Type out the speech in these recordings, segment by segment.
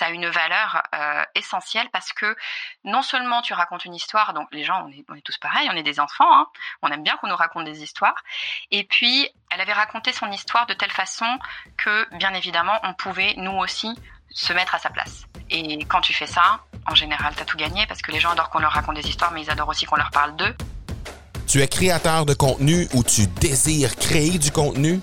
ça a une valeur euh, essentielle parce que non seulement tu racontes une histoire, donc les gens, on est, tous pareils, on est des enfants, hein, on aime bien qu'on nous raconte des histoires. Et puis, elle avait raconté son histoire de telle façon que, bien évidemment, on pouvait, nous aussi, se mettre à sa place. Et quand tu fais ça, en général, tu as tout gagné parce que les gens adorent qu'on leur raconte des histoires, mais ils adorent aussi qu'on leur parle d'eux. Tu es créateur de contenu ou tu désires créer du contenu?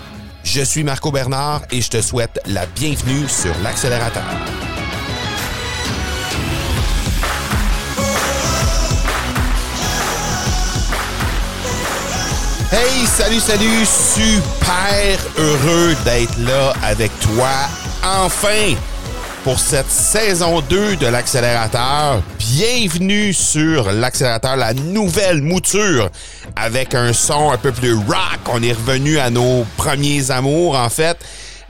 Je suis Marco Bernard et je te souhaite la bienvenue sur l'accélérateur. Hey, salut, salut, super heureux d'être là avec toi. Enfin, pour cette saison 2 de l'accélérateur. Bienvenue sur l'accélérateur, la nouvelle mouture avec un son un peu plus rock. On est revenu à nos premiers amours en fait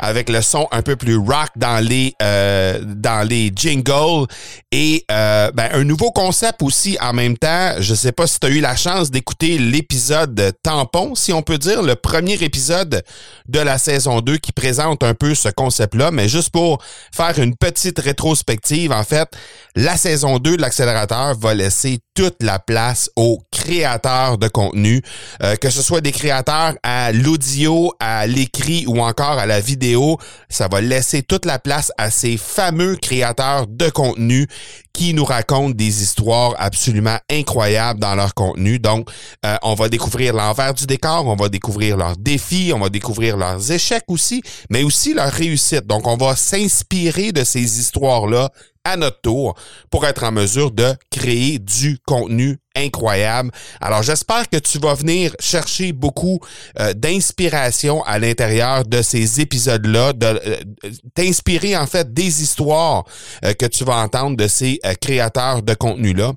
avec le son un peu plus rock dans les euh, dans les jingles et euh, ben, un nouveau concept aussi en même temps. Je sais pas si tu as eu la chance d'écouter l'épisode tampon, si on peut dire, le premier épisode de la saison 2 qui présente un peu ce concept-là, mais juste pour faire une petite rétrospective, en fait, la saison 2 de l'accélérateur va laisser toute la place aux créateurs de contenu, euh, que ce soit des créateurs à l'audio, à l'écrit ou encore à la vidéo, ça va laisser toute la place à ces fameux créateurs de contenu qui nous racontent des histoires absolument incroyables dans leur contenu. Donc, euh, on va découvrir l'envers du décor, on va découvrir leurs défis, on va découvrir leurs échecs aussi, mais aussi leurs réussites. Donc, on va s'inspirer de ces histoires-là à notre tour pour être en mesure de créer du contenu incroyable. Alors j'espère que tu vas venir chercher beaucoup euh, d'inspiration à l'intérieur de ces épisodes-là, de euh, t'inspirer en fait des histoires euh, que tu vas entendre de ces créateurs de contenu-là.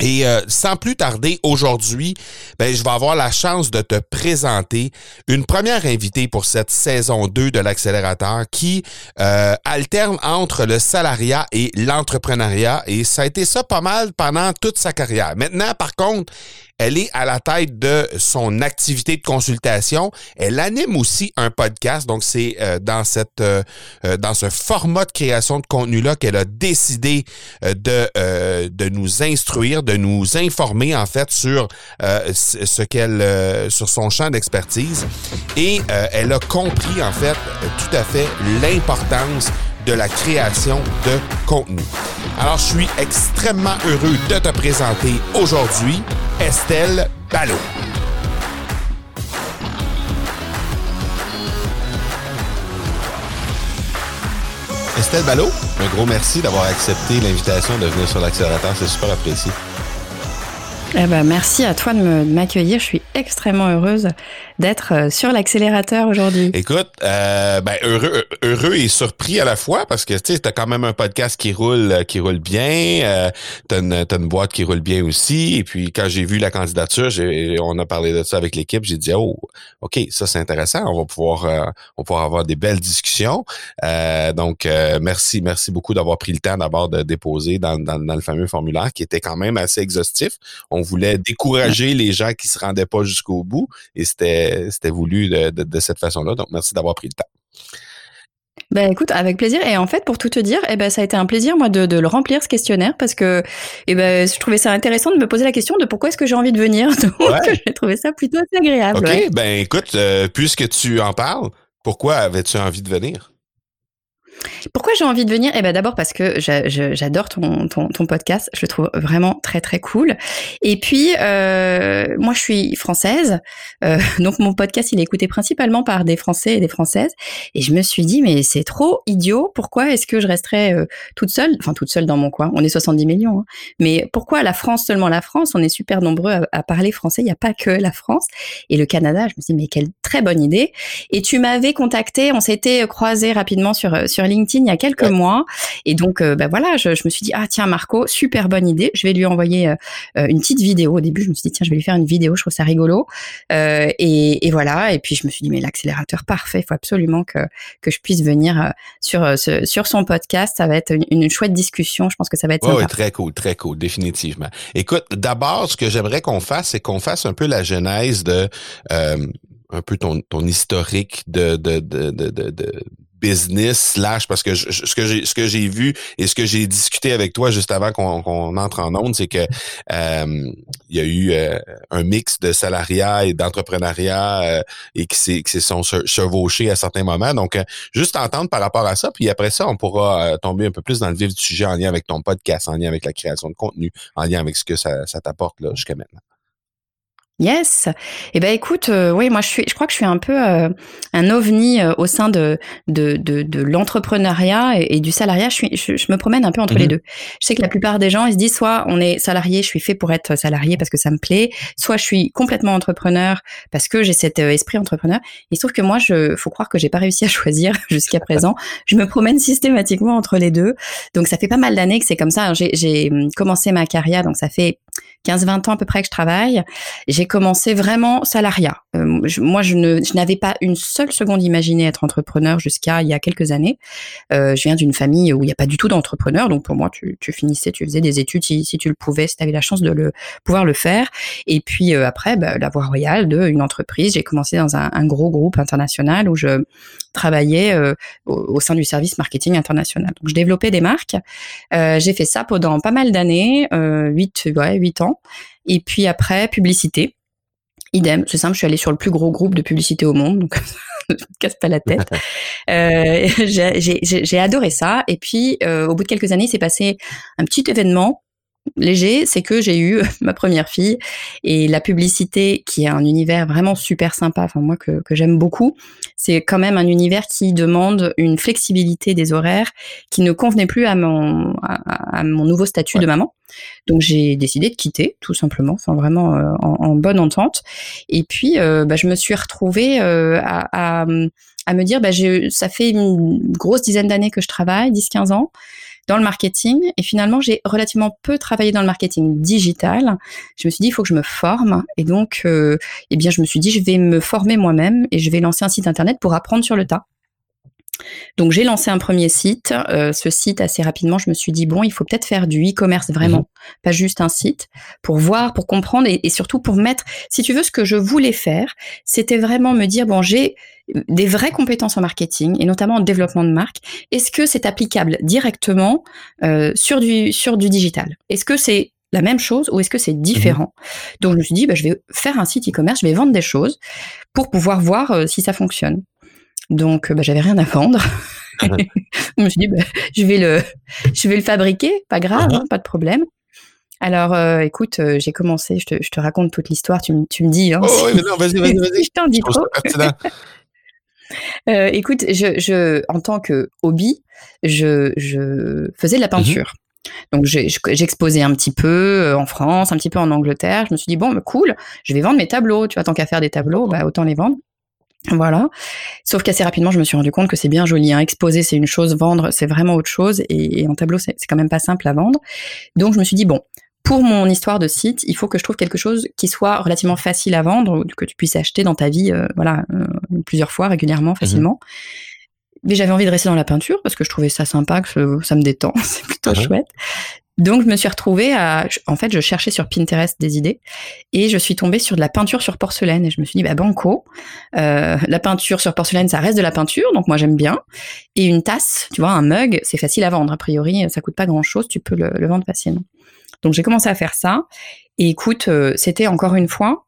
Et euh, sans plus tarder, aujourd'hui, ben, je vais avoir la chance de te présenter une première invitée pour cette saison 2 de l'accélérateur qui euh, alterne entre le salariat et l'entrepreneuriat. Et ça a été ça pas mal pendant toute sa carrière. Maintenant, par contre, elle est à la tête de son activité de consultation. Elle anime aussi un podcast. Donc, c'est euh, dans cette euh, euh, dans ce format de création de contenu-là qu'elle a décidé de, de nous instruire, de nous informer en fait sur ce qu'elle sur son champ d'expertise. Et elle a compris en fait tout à fait l'importance de la création de contenu. Alors, je suis extrêmement heureux de te présenter aujourd'hui Estelle Ballot. Estelle Ballot, un gros merci d'avoir accepté l'invitation de venir sur l'accélérateur. C'est super apprécié. Eh ben, merci à toi de m'accueillir. Je suis extrêmement heureuse d'être euh, sur l'accélérateur aujourd'hui. Écoute, euh, ben heureux, heureux et surpris à la fois parce que tu sais, t'as quand même un podcast qui roule, euh, qui roule bien. Euh, t'as une, une boîte qui roule bien aussi. Et puis quand j'ai vu la candidature, on a parlé de ça avec l'équipe. J'ai dit oh, ok, ça c'est intéressant. On va pouvoir, euh, on va pouvoir avoir des belles discussions. donc merci, merci beaucoup d'avoir pris le temps d'abord de déposer dans, dans, dans, le fameux formulaire qui était quand même assez exhaustif. Voulait décourager les gens qui se rendaient pas jusqu'au bout et c'était voulu de, cette façon-là. Donc, merci d'avoir pris le temps. Ben écoute, avec plaisir. Et en fait, pour tout te dire, eh ben ça a été un plaisir moi de, le remplir ce questionnaire parce que eh ben je trouvais ça intéressant de me poser la question de pourquoi est-ce que j'ai envie de venir. Donc j'ai trouvé ça plutôt assez agréable. Ok, ben écoute, euh, puisque tu en parles, pourquoi avais-tu envie de venir? Pourquoi j'ai envie de venir? Eh ben d'abord parce que j'adore ton, ton, podcast, je le trouve vraiment très très cool. Et puis euh, moi je suis française, euh, donc mon podcast il est écouté principalement par des Français et des Françaises. Et je me suis dit mais c'est trop idiot. Pourquoi est-ce que je resterais euh, toute seule, enfin toute seule dans mon coin On est 70 millions, hein. mais pourquoi la France seulement la France? On est super nombreux à, parler français. Il n'y a pas que la France et le Canada. Je me suis dit mais quelle très bonne idée. Et tu m'avais contacté, on s'était croisé rapidement sur sur il y a quelques mois. Et donc, bah voilà, je, je, me suis dit, ah tiens, Marco, super bonne idée. Je vais lui envoyer une petite vidéo. Au début, je me suis dit, tiens, je vais lui faire une vidéo. Je trouve ça rigolo. Et, et, voilà. Et puis, je me suis dit, mais l'accélérateur parfait. Il faut absolument que, que je puisse venir sur, sur son podcast. Ça va être une, une chouette discussion. Je pense que ça va être Oui, très cool, très cool, définitivement. Écoute, d'abord, ce que j'aimerais qu'on fasse, c'est qu'on fasse un peu la genèse de euh, un peu ton, ton historique de, de, de, de, de business slash parce que ce que j'ai ce que j'ai vu et ce que j'ai discuté avec toi juste avant qu'on entre en onde, c'est que euh, il y a eu euh, un mix de salariat et d'entrepreneuriat euh, et qui s'est qui se sont chevauchés à certains moments. Donc juste entendre par rapport à ça, puis après ça, on pourra tomber un peu plus dans le vif du sujet en lien avec ton podcast, en lien avec la création de contenu, en lien avec ce que ça, ça t'apporte là jusqu'à maintenant. Yes. Eh ben écoute, euh, oui, moi je suis, je crois que je suis un peu euh, un ovni euh, au sein de de, de, de l'entrepreneuriat et, du salariat. Je, suis, je, me promène un peu entre les mhm. deux. Je sais que la plupart des gens ils se disent soit on est salarié, je suis fait pour être salarié parce que ça me plaît, soit je suis complètement entrepreneur parce que j'ai cet esprit entrepreneur. Il se trouve que moi, je, faut croire que j'ai pas réussi à choisir jusqu'à présent. je me promène systématiquement entre les deux. Donc ça fait pas mal d'années que c'est comme ça. J'ai hum, commencé ma carrière, donc ça fait 15-20 ans à peu près que je travaille. J'ai commencé vraiment salariat. Euh, moi, je, n'avais pas une seule seconde imaginé être entrepreneur jusqu'à il y a quelques années. Euh, je viens d'une famille où il n'y a pas du tout d'entrepreneur, donc pour moi, tu, finissais, tu faisais des études si, tu le pouvais, si tu avais la chance de pouvoir le faire. Et puis euh, après, bah, la voie royale de une entreprise. J'ai commencé dans un, gros groupe international où je travaillais au, sein du service marketing international. Donc, je développais des marques. J'ai fait ça pendant pas mal d'années, euh, 8, ouais, 8 ans. Et puis après, publicité. Idem, c'est simple, je suis allée sur le plus gros groupe de publicité au monde, donc ne casse pas la tête. Euh, j'ai adoré ça. Et puis, euh, au bout de quelques années, c'est passé un petit événement léger, c'est que j'ai eu ma première fille et la publicité qui est un univers vraiment super sympa, enfin moi que, que j'aime beaucoup, c'est quand même un univers qui demande une flexibilité des horaires qui ne convenait plus à mon, à, mon nouveau statut de maman. Donc j'ai décidé de quitter tout simplement, enfin vraiment euh, en, bonne entente. Et puis euh, bah, je me suis retrouvée euh, à, à, à, me dire, bah, ça fait une grosse dizaine d'années que je travaille, 10-15 ans dans le marketing. Et finalement, j'ai relativement peu travaillé dans le marketing digital. Je me suis dit, il faut que je me forme. Et donc, euh, eh bien, je me suis dit, je vais me former moi-même et je vais lancer un site internet pour apprendre sur le tas. Donc j'ai lancé un premier site. Euh, ce site, assez rapidement, je me suis dit, bon, il faut peut-être faire du e-commerce vraiment, mhm. pas juste un site, pour voir, pour comprendre et, surtout pour mettre, si tu veux, ce que je voulais faire, c'était vraiment me dire, bon, j'ai des vraies compétences en marketing et notamment en développement de marque. Est-ce que c'est applicable directement euh, sur, du, sur du digital? Est-ce que c'est la même chose ou est-ce que c'est différent? Mhm. Donc je me suis dit, bah, je vais faire un site e-commerce, je vais vendre des choses pour pouvoir voir euh, si ça fonctionne. Donc, bah, j'avais rien à vendre. je me suis dit, bah, je vais le, je vais le fabriquer, pas grave, uh-huh. hein, pas de problème. Alors, euh, écoute, euh, j'ai commencé, je te, je te, raconte toute l'histoire, tu, tu me dis. Hein, oh, oui, non, vas-y, vas-y, vas-y. je t'en dis trop. euh, écoute, je, je, en tant que hobby, je, je faisais de la mm-hmm. peinture. Donc j'exposais un petit peu euh, en France, un petit peu en Angleterre. Je me suis dit bon, bah, cool, je vais vendre mes tableaux. Tu vois, tant qu'à faire des tableaux, bah, autant les vendre. Voilà. Sauf qu'assez rapidement, je me suis rendu compte que c'est bien joli. Hein. Exposer, c'est une chose, vendre, c'est vraiment autre chose. Et, en tableau, c'est quand même pas simple à vendre. Donc, je me suis dit, bon, pour mon histoire de site, il faut que je trouve quelque chose qui soit relativement facile à vendre, que tu puisses acheter dans ta vie, euh, voilà, euh, plusieurs fois, régulièrement, mhm. facilement. Mais j'avais envie de rester dans la peinture parce que je trouvais ça sympa, que ça me détend, c'est plutôt mhm. chouette. Donc je me suis retrouvée à, en fait, je cherchais sur Pinterest des idées et je suis tombée sur de la peinture sur porcelaine et je me suis dit bah banco, euh, la peinture sur porcelaine ça reste de la peinture donc moi j'aime bien et une tasse, tu vois, un mug, c'est facile à vendre a priori, ça coûte pas grand chose, tu peux le, vendre facilement. Donc j'ai commencé à faire ça et écoute, euh, c'était encore une fois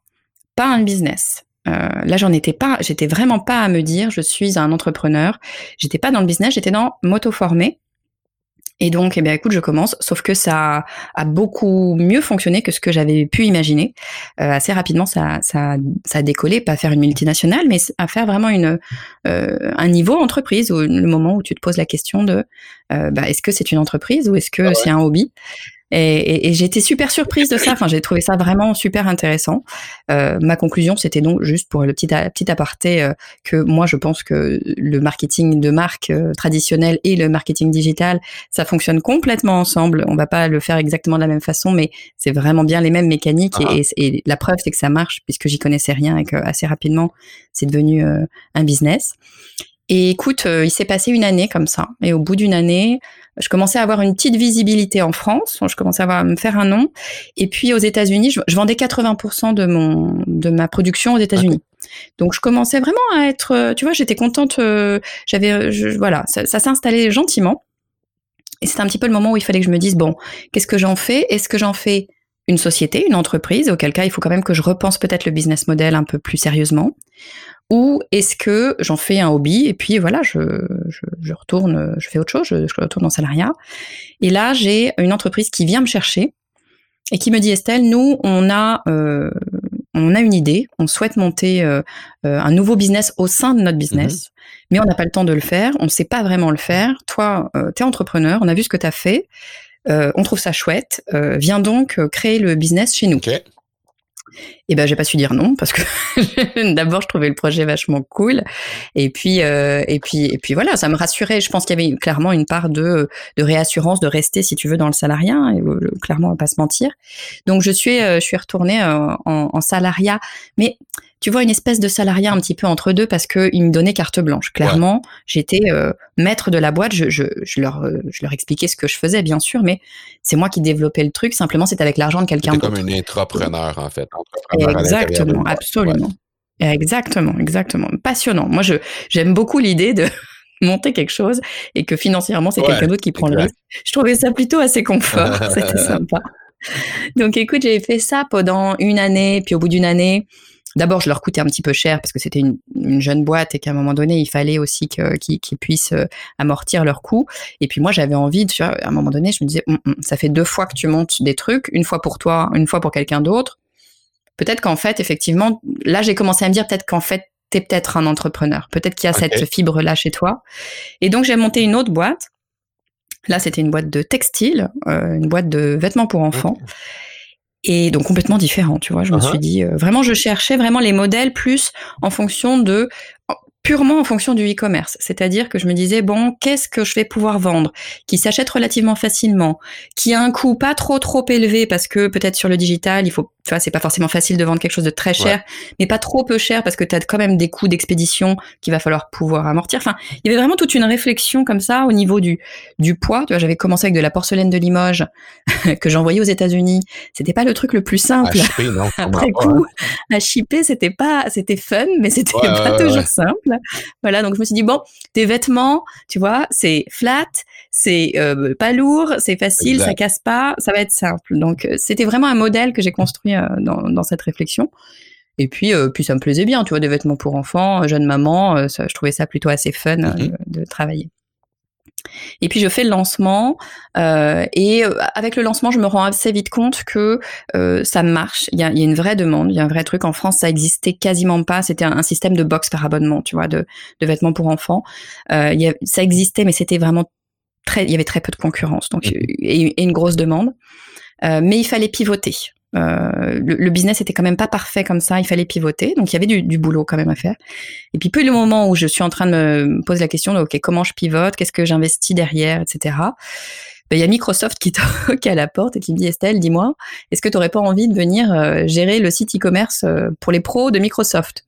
pas un business. Euh, là, j'en étais pas, j'étais vraiment pas à me dire je suis un entrepreneur. J'étais pas dans le business, j'étais dans m'auto-former et donc, eh bien, écoute, je commence. Sauf que ça a beaucoup mieux fonctionné que ce que j'avais pu imaginer. Euh, assez rapidement, ça, ça, ça a décollé, pas faire une multinationale, mais à faire vraiment une, euh, un niveau entreprise, au le moment où tu te poses la question de, bah, est-ce que c'est une entreprise ou est-ce que ah c'est un hobby? Et, et, j'étais super surprise de ça. Enfin, j'ai trouvé ça vraiment super intéressant. Euh, ma conclusion, c'était donc juste pour le petit, petit aparté euh, que moi, je pense que le marketing de marque euh, traditionnel et le marketing digital, ça fonctionne complètement ensemble. On va pas le faire exactement de la même façon, mais c'est vraiment bien les mêmes mécaniques. Et, ah. et, la preuve, c'est que ça marche puisque j'y connaissais rien et que assez rapidement, c'est devenu euh, un business. Et écoute, il s'est passé une année comme ça. Et au bout d'une année, je commençais à avoir une petite visibilité en France, je commençais à, me faire un nom. Et puis aux États-Unis, je, vendais 80% de mon de ma production aux États-Unis. Donc je commençais vraiment à être, tu vois, j'étais contente. Euh, j'avais, voilà, ça, ça s'est installé gentiment. Et c'était un petit peu le moment où il fallait que je me dise bon, qu'est-ce que j'en fais? Est-ce que j'en fais une société, une entreprise, auquel cas il faut quand même que je repense peut-être le business model un peu plus sérieusement? Ou est-ce que j'en fais un hobby et puis voilà, je, je, je retourne, je fais autre chose, je, je, retourne en salariat. Et là, j'ai une entreprise qui vient me chercher et qui me dit Estelle, nous, on a, euh, on a une idée, on souhaite monter euh, euh un nouveau business au sein de notre business, mhm. mais on n'a pas le temps de le faire, on ne sait pas vraiment le faire. Toi, euh, tu es entrepreneur, on a vu ce que tu as fait, euh, on trouve ça chouette, viens donc créer le business chez nous. Et ben j'ai pas su dire non parce que d'abord je trouvais le projet vachement cool et puis euh, et puis et puis voilà ça me rassurait. Je pense qu'il y avait clairement une part de de réassurance de rester si tu veux dans le salariat et clairement on va pas se mentir. Donc je suis euh, je suis retournée euh, en, en salariat mais tu vois, une espèce de salariat un petit peu entre deux parce qu'ils me donnaient carte blanche. Clairement, j'étais euh, maître de la boîte. Je, je, je, leur, euh, je leur expliquais ce que je faisais, bien sûr, mais c'est moi qui développais le truc. Simplement, c'est avec l'argent de quelqu'un d'autre. comme une entrepreneur, en fait. exactement, absolument. Exactement, exactement. Passionnant. Moi, j'aime beaucoup l'idée de monter quelque chose et que financièrement, c'est quelqu'un d'autre qui prend le risque. Je trouvais ça plutôt assez confort. C'était sympa. Donc, écoute, j'ai fait ça pendant une année, puis au bout d'une année, D'abord, je leur coûtais un petit peu cher parce que c'était une, jeune boîte et qu'à un moment donné, il fallait aussi qu'ils puissent euh, amortir leurs coûts. Et puis moi, j'avais envie, tu vois, à un moment donné, je me disais, hum, hum, ça fait deux fois que tu montes des trucs, une fois pour toi, une fois pour quelqu'un d'autre. Peut-être qu'en fait, effectivement, là, j'ai commencé à me dire peut-être qu'en fait, tu es peut-être un entrepreneur. Peut-être qu'il y a cette fibre-là chez toi. Et donc, j'ai monté une autre boîte. Là, c'était une boîte de textile, euh, une boîte de vêtements pour enfants et donc complètement différent, tu vois. Je me uh-huh. suis dit, euh, vraiment, je cherchais vraiment les modèles plus en fonction de purement en fonction du e-commerce. C'est-à-dire que je me disais, bon, qu'est-ce que je vais pouvoir vendre qui s'achète relativement facilement, qui a un coût pas trop trop élevé parce que peut-être sur le digital, il faut tu vois, c'est pas forcément facile de vendre quelque chose de très cher, mais pas trop peu cher parce que tu as quand même des coûts d'expédition qu'il va falloir pouvoir amortir. Enfin, il y avait vraiment toute une réflexion comme ça au niveau du, du poids. Tu vois, j'avais commencé avec de la porcelaine de Limoges que j'envoyais aux États-Unis. C'était pas le truc le plus simple. À shipper, non, Après coup, à shipper, c'était pas, c'était fun, mais c'était pas toujours simple. Voilà, donc je me suis dit bon, tes vêtements, tu vois, c'est flat, c'est euh, pas lourd, c'est facile, ça casse pas, ça va être simple. Donc euh, c'était vraiment un modèle que j'ai construit euh, dans, cette réflexion. Et puis, euh, puis ça me plaisait bien, tu vois, des vêtements pour enfants, jeune maman, je trouvais ça plutôt assez fun mhm. de, travailler. Et puis je fais le lancement et avec le lancement, je me rends assez vite compte que ça marche. Il y a, une vraie demande, il y a un vrai truc. En France, ça existait quasiment pas. C'était un, système de box par abonnement, tu vois, de, vêtements pour enfants. ça existait, mais c'était vraiment très, il y avait très peu de concurrence, donc mhm. et, une grosse demande. mais il fallait pivoter. Euh, le, business était quand même pas parfait comme ça, il fallait pivoter, donc il y avait du, boulot quand même à faire. Et puis plus le moment où je suis en train de me poser la question, de, ok, comment je pivote, qu'est-ce que j'investis derrière, etc. Ben, il y a Microsoft qui toque à la porte et qui me dit Estelle, dis-moi, est-ce que tu n'aurais pas envie de venir euh, gérer le site e-commerce euh, pour les pros de Microsoft?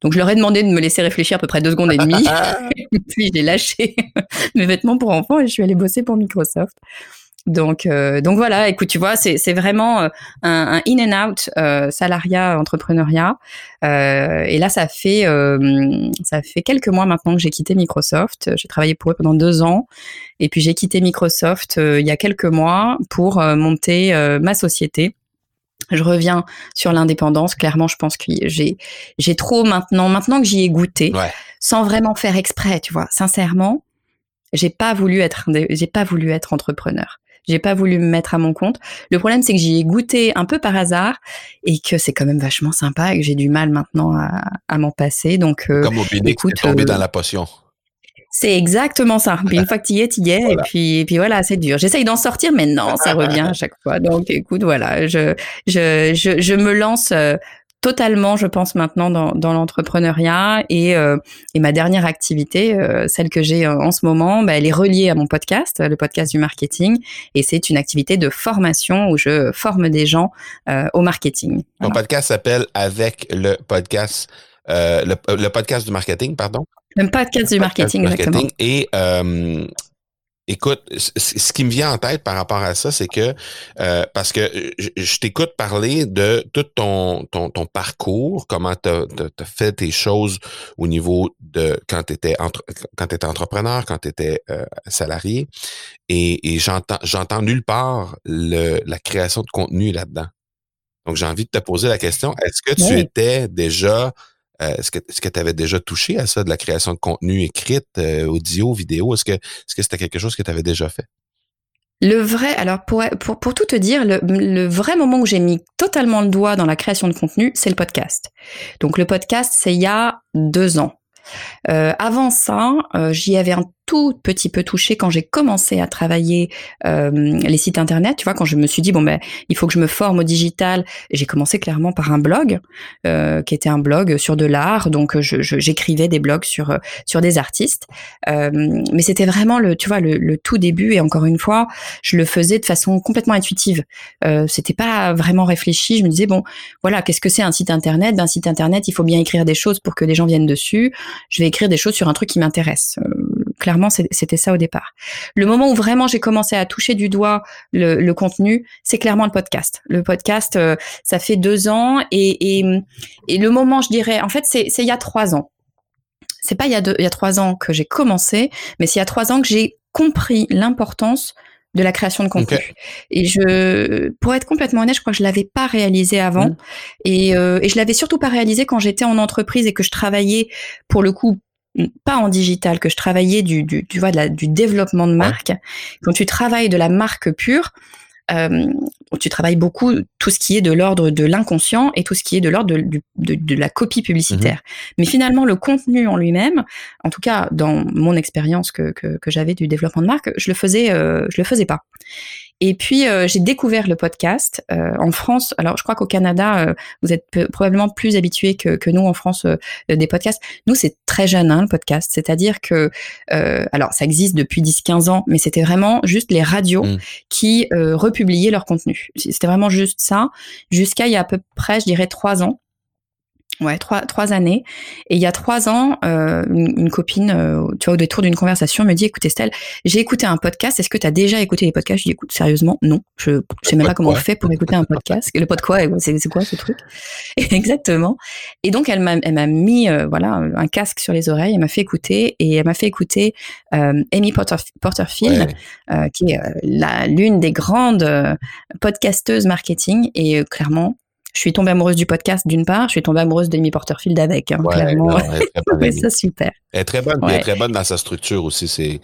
Donc je leur ai demandé de me laisser réfléchir à peu près deux secondes et demie. puis j'ai lâché mes vêtements pour enfants et je suis allée bosser pour Microsoft. Donc, euh, donc voilà, écoute, tu vois, c'est vraiment euh, un, un, in and out euh, salariat entrepreneuriat. Euh, et là, ça fait euh, ça fait quelques mois maintenant que j'ai quitté Microsoft. J'ai travaillé pour eux pendant deux ans, et puis j'ai quitté Microsoft il y a quelques mois pour monter ma société. Je reviens sur l'indépendance. Clairement, je pense que j'ai j'ai trop maintenant maintenant que j'y ai goûté, sans vraiment faire exprès, tu vois. Sincèrement, j'ai pas voulu être j'ai pas voulu être entrepreneur. J'ai pas voulu me mettre à mon compte. Le problème, c'est que j'y ai goûté un peu par hasard et que c'est quand même vachement sympa et que j'ai du mal maintenant à, à m'en passer. Donc, euh, comme au écoute, tombé dans euh, la potion. C'est exactement ça. Puis une fois que tu y es, tu y es. Et, puis, et puis voilà, c'est dur. J'essaye d'en sortir, mais non, ça revient à chaque fois. Donc écoute, voilà, je, je, je, je me lance euh, totalement, je pense, maintenant dans, dans l'entrepreneuriat. Et, euh, et ma dernière activité, euh, celle que j'ai en ce moment, bah, elle est reliée à mon podcast, le podcast du marketing. Et c'est une activité de formation où je forme des gens au marketing. Mon podcast s'appelle Avec le podcast, le, le podcast du marketing, pardon? Pas de du marketing, exactement. Et euh, écoute, ce qui me vient en tête par rapport à ça, c'est que euh, parce que je, t'écoute parler de tout ton, ton, ton parcours, comment tu as, fait tes choses au niveau de quand tu étais, entre, quand étais entrepreneur, quand tu étais euh, salarié, et, et j'entends j'entends nulle part le, la création de contenu là-dedans. Donc j'ai envie de te poser la question, est-ce que tu étais déjà euh, est-ce que est-ce que tu avais déjà touché à ça, de la création de contenu écrite, euh, audio, vidéo? Est-ce que est-ce que c'était quelque chose que tu avais déjà fait? Le vrai, alors pour, pour, pour tout te dire, le, le vrai moment où j'ai mis totalement le doigt dans la création de contenu, c'est le podcast. Donc le podcast, c'est il y a deux ans. Euh, avant ça, euh, j'y avais un tout petit peu touché quand j'ai commencé à travailler euh, les sites internet. Tu vois, quand je me suis dit bon ben il faut que je me forme au digital. J'ai commencé clairement par un blog euh, qui était un blog sur de l'art. Donc j'écrivais des blogs sur sur des artistes. Euh, mais c'était vraiment le tu vois le, le, tout début et encore une fois je le faisais de façon complètement intuitive. Euh, c'était pas vraiment réfléchi. Je me disais bon voilà qu'est-ce que c'est un site internet? D'un site internet il faut bien écrire des choses pour que des gens viennent dessus. Je vais écrire des choses sur un truc qui m'intéresse. Clairement, c'était ça au départ. Le moment où vraiment j'ai commencé à toucher du doigt le, contenu, c'est clairement le podcast. Le podcast, euh, ça fait deux ans et, et, le moment, je dirais, en fait, c'est il y a trois ans. C'est pas il y a deux, il y a trois ans que j'ai commencé, mais c'est il y a trois ans que j'ai compris l'importance de la création de contenu. Et je, pour être complètement honnête, je crois que je l'avais pas réalisé avant, mmh. et, euh, et je l'avais surtout pas réalisé quand j'étais en entreprise et que je travaillais pour le coup pas en digital, que je travaillais du, du, tu vois, de la, du développement de marque. Quand tu travailles de la marque pure, euh, tu travailles beaucoup tout ce qui est de l'ordre de l'inconscient et tout ce qui est de l'ordre de, de, de, la copie publicitaire. Mhm. Mais finalement, le contenu en lui-même, en tout cas dans mon expérience que, que, que j'avais du développement de marque, je le faisais, euh, je le faisais pas. Et puis euh, j'ai découvert le podcast euh, en France. Alors je crois qu'au Canada, euh, vous êtes probablement plus habitués que, que, nous en France des podcasts. Nous c'est très jeune hein, le podcast, c'est-à-dire que alors ça existe depuis 10-15 ans, mais c'était vraiment juste les radios mmh. qui republiaient leur contenu. C'était vraiment juste ça jusqu'à il y a à peu près, je dirais, trois ans. Ouais, trois, trois années. Et il y a trois ans, euh, une, copine, euh, tu vois, au détour d'une conversation, me dit, écoute Estelle, j'ai écouté un podcast. Est-ce que tu as déjà écouté les podcasts? Je dis, écoute, sérieusement, non. Je ne sais même pas comment on fait pour écouter un podcast. Le pod quoi? C'est quoi ce truc? Exactement. Et donc, elle m'a, mis, euh, voilà, un casque sur les oreilles. Elle m'a fait écouter et elle m'a fait écouter Amy Porterfield, qui est l'une des grandes podcasteuses marketing. Et clairement, je suis tombée amoureuse du podcast d'une part, je suis tombée amoureuse d'Amy Porterfield avec, hein, clairement. C'est ça super. Elle est très bonne, elle est très bonne dans sa structure aussi. C'est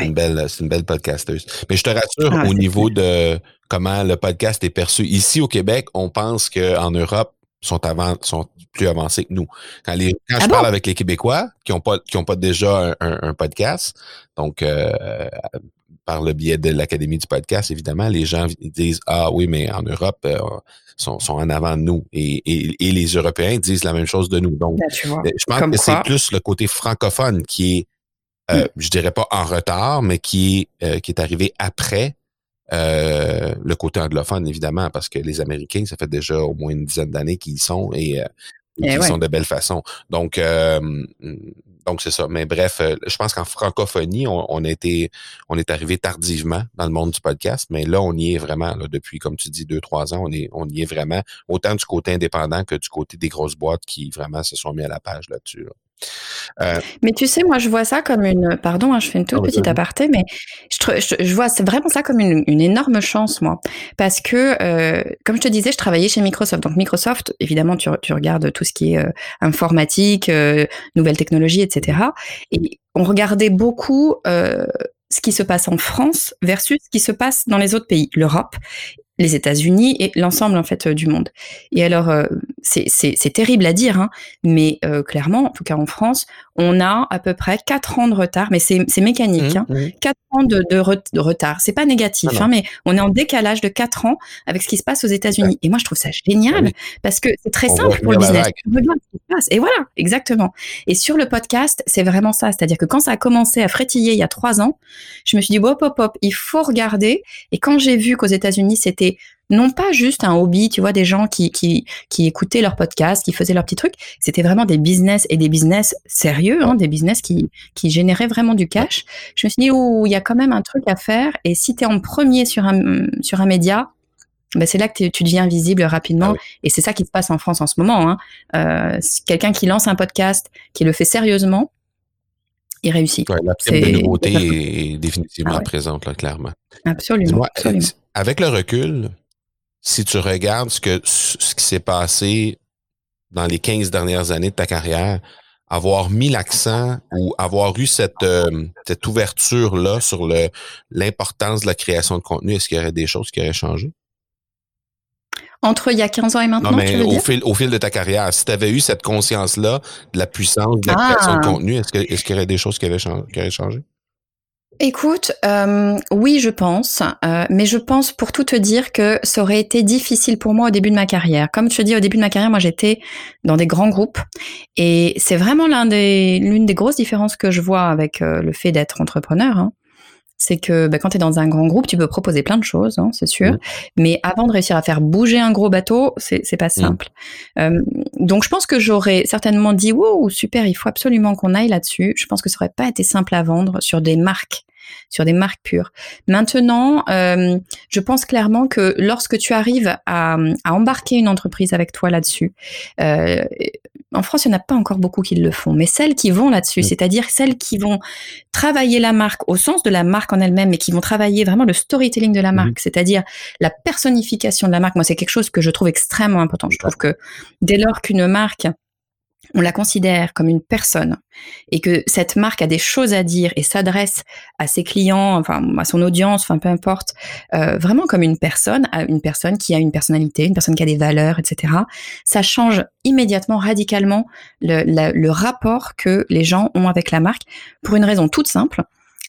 une belle, c'est une belle podcasteuse. Mais je te rassure ah, au niveau de comment le podcast est perçu. Ici au Québec, on pense qu'en Europe, sont, avant, sont plus avancés que nous. Quand, les, quand ah je parle avec les Québécois qui n'ont pas, qui ont pas déjà un, un, podcast, donc euh, par le biais de l'Académie du podcast, évidemment, les gens disent Ah oui, mais en Europe, euh, sont, sont, en avant de nous. Et, et, et, les Européens disent la même chose de nous. Donc, ben, euh, je pense que c'est plus le côté francophone qui est, euh, hmm. je dirais pas en retard, mais qui est, euh, qui est arrivé après euh, le côté anglophone, évidemment, parce que les Américains, ça fait déjà au moins une dizaine d'années qu'ils y sont et, euh, et eh sont de belle façon. Donc, donc c'est ça. Mais bref, euh, je pense qu'en francophonie, on, on, on est arrivé tardivement dans le monde du podcast, mais là, on y est vraiment depuis, comme tu dis, deux, trois ans, on, est, on y est vraiment, autant du côté indépendant que du côté des grosses boîtes qui vraiment se sont mis à la page là-dessus. là dessus euh, mais tu sais, moi, je vois ça comme une. Pardon, hein, je fais une toute petite aparté, mais je, je, vois c'est vraiment ça comme une, une, énorme chance, moi, parce que euh, comme je te disais, je travaillais chez Microsoft. Donc Microsoft, évidemment, tu, tu regardes tout ce qui est euh, informatique, nouvelles technologies, etc. Et on regardait beaucoup ce qui se passe en France versus ce qui se passe dans les autres pays, l'Europe les États-Unis et l'ensemble en fait euh, du monde. Et alors euh, c'est terrible à dire, hein, mais euh, clairement, en tout cas en France, on a à peu près quatre ans de retard, mais c'est mécanique, mmh, hein, mmh. quatre ans de, de, retard. C'est pas négatif, hein, mais on est en décalage de quatre ans avec ce qui se passe aux États-Unis. Et moi, je trouve ça génial ah parce que c'est très simple pour le business. Et voilà, exactement. Et sur le podcast, c'est vraiment ça. C'est-à-dire que quand ça a commencé à frétiller il y a trois ans, je me suis dit, hop, hop, hop, il faut regarder. Et quand j'ai vu qu'aux États-Unis, c'était non pas juste un hobby, tu vois, des gens qui, qui, qui écoutaient leurs podcasts, qui faisaient leurs petits trucs, c'était vraiment des business et des business sérieux, hein, des business qui, qui généraient vraiment du cash. Je me suis dit, oh, il y a quand même un truc à faire. Et si tu es en premier sur un, sur un média, ben c'est là que tu deviens visible rapidement. Ah et c'est ça qui se passe en France en ce moment. Hein. Euh, Quelqu'un qui lance un podcast, qui le fait sérieusement, il réussit. Ouais, la de nouveauté est, définitivement ah présente, là, clairement. Absolument, absolument. Avec le recul, si tu regardes ce, que, ce qui s'est passé dans les 15 dernières années de ta carrière, avoir mis l'accent ou avoir eu cette, euh, cette ouverture-là sur le l'importance de la création de contenu, est-ce qu'il y aurait des choses qui auraient changé? Entre il y a 15 ans et maintenant, non, mais tu veux au, dire? Fil, au fil de ta carrière, si tu avais eu cette conscience-là de la puissance de la création de ah! contenu, est-ce qu'il y aurait des choses qui, avaient qui auraient changé? Écoute, euh, oui, je pense, euh, mais je pense pour tout te dire que ça aurait été difficile pour moi au début de ma carrière. Comme je te dis, au début de ma carrière, moi j'étais dans des grands groupes et c'est vraiment l'un des l'une des grosses différences que je vois avec euh, le fait d'être entrepreneur. Hein c'est que bah, quand tu es dans un grand groupe, tu peux proposer plein de choses, hein, c'est sûr. Mmh. Mais avant de réussir à faire bouger un gros bateau, c'est, pas mmh. simple. Euh, donc je pense que j'aurais certainement dit, wow, super, il faut absolument qu'on aille là-dessus. Je pense que ça aurait pas été simple à vendre sur des marques sur des marques pures. Maintenant, euh, je pense clairement que lorsque tu arrives à, à embarquer une entreprise avec toi là-dessus, euh, en France, il n'y en a pas encore beaucoup qui le font, mais celles qui vont là-dessus, c'est-à-dire celles qui vont travailler la marque au sens de la marque en elle-même, mais qui vont travailler vraiment le storytelling de la mhm. marque, c'est-à-dire la personnification de la marque. Moi, c'est quelque chose que je trouve extrêmement important. Je trouve que dès lors qu'une marque on la considère comme une personne et que cette marque a des choses à dire et s'adresse à ses clients, enfin à son audience, enfin peu importe, euh, vraiment comme une personne, une personne qui a une personnalité, une personne qui a des valeurs, etc. Ça change immédiatement, radicalement le, le rapport que les gens ont avec la marque pour une raison toute simple,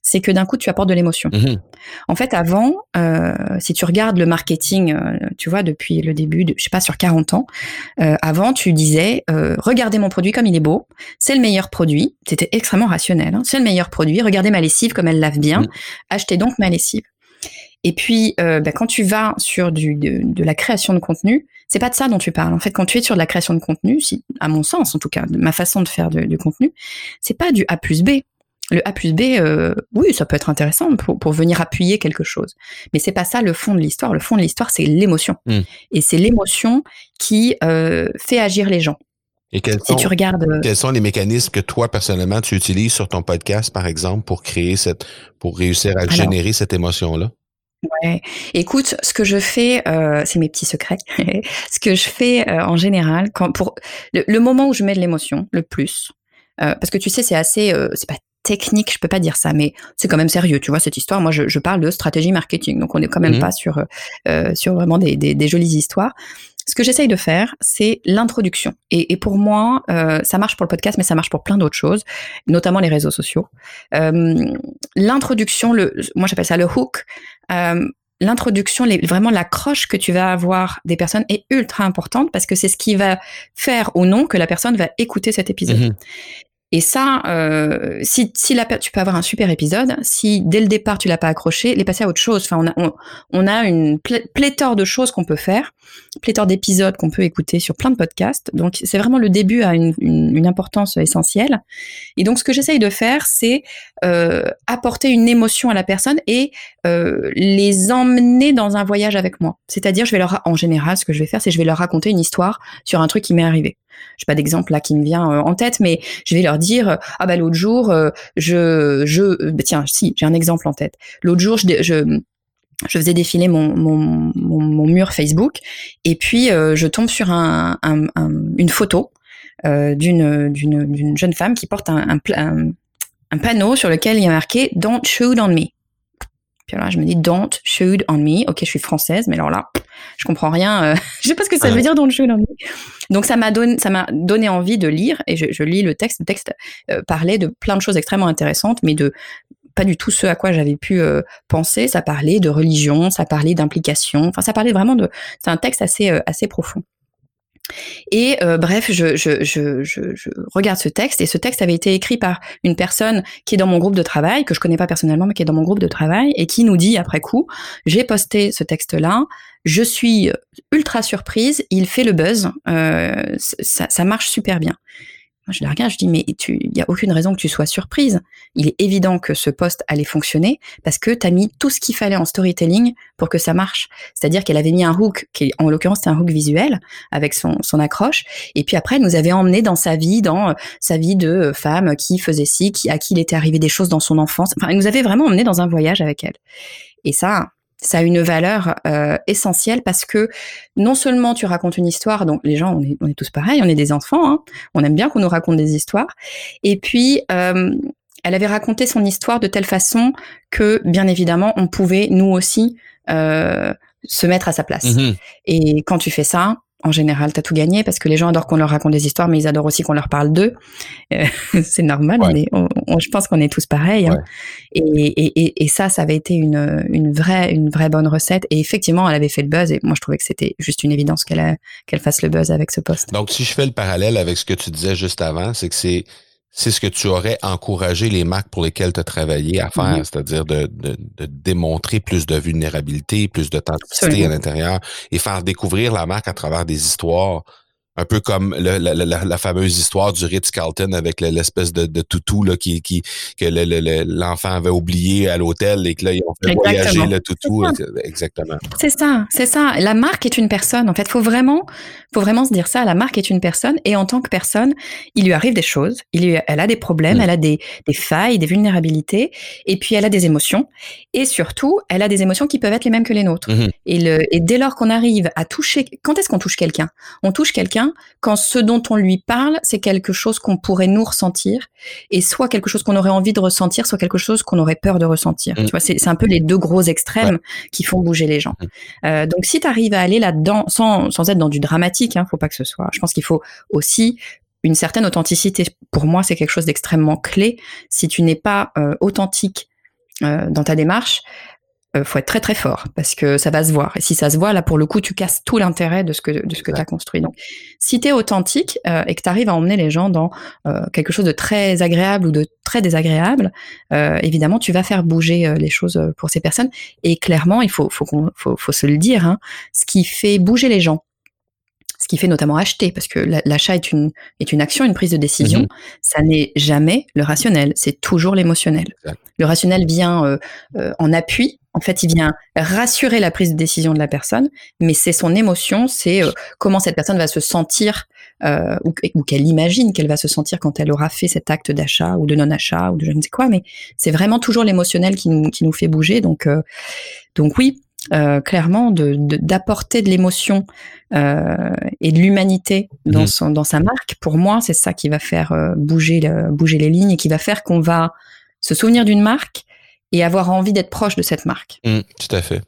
c'est que d'un coup tu apportes de l'émotion. Mhm. En fait, avant, euh, si tu regardes le marketing, euh, tu vois, depuis le début, de, je sais pas, sur 40 ans, euh, avant tu disais, regardez mon produit comme il est beau, c'est le meilleur produit, c'était extrêmement rationnel, hein. c'est le meilleur produit, regardez ma lessive comme elle lave bien, mhm. achetez donc ma lessive. Et puis, bah, quand tu vas sur du, de, la création de contenu, c'est pas de ça dont tu parles. En fait, quand tu es sur de la création de contenu, si, à mon sens en tout cas, de ma façon de faire du contenu, c'est pas du A plus B le A plus B, euh, oui, ça peut être intéressant pour, pour, venir appuyer quelque chose. Mais c'est pas ça le fond de l'histoire. Le fond de l'histoire, c'est l'émotion. Hmm. Et c'est l'émotion qui euh, fait agir les gens. Et quels, sont, tu regardes... Euh, quels sont les mécanismes que toi, personnellement, tu utilises sur ton podcast, par exemple, pour créer cette, pour réussir à générer cette émotion-là? Ouais. Écoute, ce que je fais, euh, c'est mes petits secrets. ce que je fais en général, quand pour le, le, moment où je mets de l'émotion, le plus, euh, parce que tu sais, c'est assez, c'est pas technique, je peux pas dire ça, mais c'est quand même sérieux, tu vois, cette histoire. Moi, je, je parle de stratégie marketing, donc on est quand même mmh pas sur, euh, sur vraiment des, des, des, jolies histoires. Ce que j'essaye de faire, c'est l'introduction. Et, et, pour moi, euh, ça marche pour le podcast, mais ça marche pour plein d'autres choses, notamment les réseaux sociaux. Euh, l'introduction, le, moi j'appelle ça le hook. L'introduction, vraiment l'accroche que tu vas avoir des personnes est ultra importante parce que c'est ce qui va faire ou non que la personne va écouter cet épisode. Mmh et ça, euh, si, si la, tu peux avoir un super épisode, si dès le départ tu l'as pas accroché, les passer à autre chose. Enfin, on a, on, a une pléthore de choses qu'on peut faire, pléthore d'épisodes qu'on peut écouter sur plein de podcasts. Donc, c'est vraiment le début à une, une, une, importance essentielle. Et donc, ce que j'essaye de faire, c'est euh, apporter une émotion à la personne et euh, les emmener dans un voyage avec moi. C'est-à-dire, je vais leur, en général, ce que je vais faire, c'est je vais leur raconter une histoire sur un truc qui m'est arrivé j'ai pas d'exemple là qui me vient euh, en tête, mais je vais leur dire ah bah l'autre jour euh, je je bah, tiens si j'ai un exemple en tête. L'autre jour je, je je faisais défiler mon, mon, mon, mur Facebook et puis euh, je tombe sur un, un, une photo d'une d'une jeune femme qui porte un, panneau sur lequel il y a marqué Don't shoot on me. Puis alors là, je me dis don't shoot on me. Ok, je suis française, mais alors là, je comprends rien. Euh, je sais pas ce que ça veut dire don't shoot on me. Donc ça m'a donné, ça m'a donné envie de lire et je, je, lis le texte. Le texte euh, parlait de plein de choses extrêmement intéressantes, mais de pas du tout ce à quoi j'avais pu euh, penser. Ça parlait de religion, ça parlait d'implication. Enfin, ça parlait vraiment de. C'est un texte assez assez profond. Et euh, bref, je, je, je, je, regarde ce texte et ce texte avait été écrit par une personne qui est dans mon groupe de travail, que je connais pas personnellement, mais qui est dans mon groupe de travail et qui nous dit après coup, j'ai posté ce texte-là, je suis ultra surprise, il fait le buzz, euh, ça, ça marche super bien je la regarde, je dis mais il n'y a aucune raison que tu sois surprise. Il est évident que ce poste allait fonctionner parce que tu as mis tout ce qu'il fallait en storytelling pour que ça marche. C'est-à-dire qu'elle avait mis un hook qui en l'occurrence c'était un hook visuel avec son, son accroche et puis après elle nous avait emmené dans sa vie dans euh, sa vie de euh, femme qui faisait ci, qui à qui il était arrivé des choses dans son enfance. Enfin, elle nous avait vraiment emmené dans un voyage avec elle. Et ça, ça a une valeur euh, essentielle parce que non seulement tu racontes une histoire, donc les gens, on est, on est tous pareils, on est des enfants, hein, on aime bien qu'on nous raconte des histoires, et puis euh, elle avait raconté son histoire de telle façon que, bien évidemment, on pouvait nous aussi euh, se mettre à sa place. Mm-hmm. Et quand tu fais ça, en général, t'as tout gagné parce que les gens adorent qu'on leur raconte des histoires, mais ils adorent aussi qu'on leur parle d'eux. Euh, c'est normal, on je pense qu'on est tous pareils. Hein. Et, et, et, ça, ça avait été une, une, vraie, une vraie bonne recette. Et effectivement, elle avait fait le buzz. Et moi, je trouvais que c'était juste une évidence qu'elle qu'elle fasse le buzz avec ce poste. Donc, si je fais le parallèle avec ce que tu disais juste avant, c'est que c'est c'est ce que tu aurais encouragé les marques pour lesquelles tu as travaillé à faire, c'est-à-dire de, de, de, démontrer plus de vulnérabilité, plus d'authenticité à l'intérieur et faire découvrir la marque à travers des histoires un peu comme la, la, la, fameuse histoire du Ritz-Carlton avec l'espèce de, de, toutou là, qui, qui, que l'enfant avait oublié à l'hôtel et que là, ils ont fait voyager le toutou. Exactement. C'est ça, c'est ça. La marque est une personne. En fait, faut vraiment, faut vraiment se dire ça. La marque est une personne et en tant que personne, il lui arrive des choses. Il lui, elle a des problèmes, mm. elle a des, des failles, des vulnérabilités et puis elle a des émotions. Et surtout, elle a des émotions qui peuvent être les mêmes que les nôtres. Mm-hmm. Et, le, et dès lors qu'on arrive à toucher, quand est-ce qu'on touche quelqu'un? On touche quelqu'un quand ce dont on lui parle, c'est quelque chose qu'on pourrait nous ressentir, et soit quelque chose qu'on aurait envie de ressentir, soit quelque chose qu'on aurait peur de ressentir. Mm. Tu vois, c'est un peu les deux gros extrêmes qui font bouger les gens. Mm. Euh, donc si tu arrives à aller là-dedans sans, sans être dans du dramatique, hein, faut pas que ce soit. Je pense qu'il faut aussi une certaine authenticité. Pour moi, c'est quelque chose d'extrêmement clé. Si tu n'es pas euh, authentique euh, dans ta démarche, euh, faut être très très fort parce que ça va se voir. Et si ça se voit, là pour le coup, tu casses tout l'intérêt de ce que de ce que tu as construit. Donc, si tu es authentique euh, et que tu arrives à emmener les gens dans euh, quelque chose de très agréable ou de très désagréable, évidemment, tu vas faire bouger les choses pour ces personnes. Et clairement, il faut faut, faut, faut se le dire, hein, ce qui fait bouger les gens ce qui fait notamment acheter, parce que l'achat est une, est une action, une prise de décision. Mhm. Ça n'est jamais le rationnel, c'est toujours l'émotionnel. Le rationnel vient euh, euh, en appui. En fait, il vient rassurer la prise de décision de la personne, mais c'est son émotion, c'est euh, comment cette personne va se sentir ou, ou qu'elle imagine qu'elle va se sentir quand elle aura fait cet acte d'achat ou de non-achat ou de je ne sais quoi. Mais c'est vraiment toujours l'émotionnel qui nous, qui nous fait bouger. Donc, donc oui, euh, clairement d'apporter de, l'émotion euh, et de l'humanité dans son dans sa marque. Pour moi, c'est ça qui va faire euh, bouger bouger les lignes et qui va faire qu'on va se souvenir d'une marque et avoir envie d'être proche de cette marque. Mmh, tout à fait.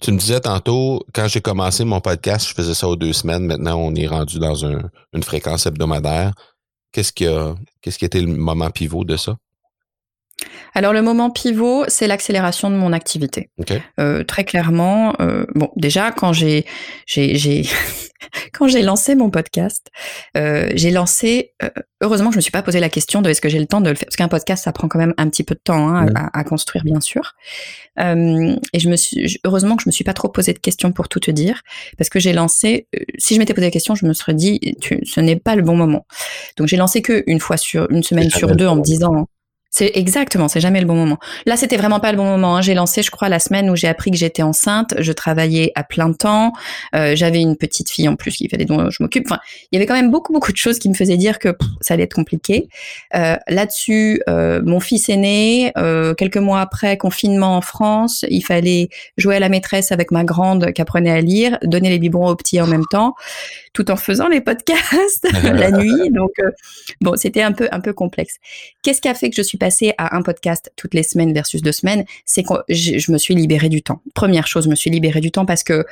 Tu me disais tantôt, quand j'ai commencé mon podcast, je faisais ça aux deux semaines. Maintenant, on est rendu dans une fréquence hebdomadaire. Qu'est-ce qui a, qu'est-ce qui été le moment pivot de ça? Alors le moment pivot, c'est l'accélération de mon activité. Euh, très clairement, euh, bon déjà quand j'ai j'ai quand j'ai lancé mon podcast, euh, j'ai lancé. heureusement que je me suis pas posé la question de est-ce que j'ai le temps de le faire parce qu'un podcast ça prend quand même un petit peu de temps hein, à, construire bien sûr. et je me suis heureusement que je me suis pas trop posé de questions pour tout te dire parce que j'ai lancé. si je m'étais posé la question, je me serais dit ce n'est pas le bon moment. Donc j'ai lancé que une fois sur une semaine sur deux en me disant c'est exactement, c'est jamais le bon moment. Là, c'était vraiment pas le bon moment. Hein. J'ai lancé, je crois, la semaine où j'ai appris que j'étais enceinte. Je travaillais à plein temps. Euh, J'avais une petite fille en plus qui fallait dont je m'occupe. Enfin, il y avait quand même beaucoup beaucoup de choses qui me faisaient dire que ça allait être compliqué. Euh, Là-dessus, euh, mon fils est né. Euh, quelques mois après, confinement en France. Il fallait jouer à la maîtresse avec ma grande qui apprenait à lire, donner les biberons aux petits en même temps tout en faisant les podcasts la nuit. Donc bon, c'était un peu un peu complexe. Qu'est-ce qui a fait que je suis passée à un podcast toutes les semaines versus deux semaines? C'est que je, je me suis libérée du temps. Première chose, je me suis libérée du temps parce que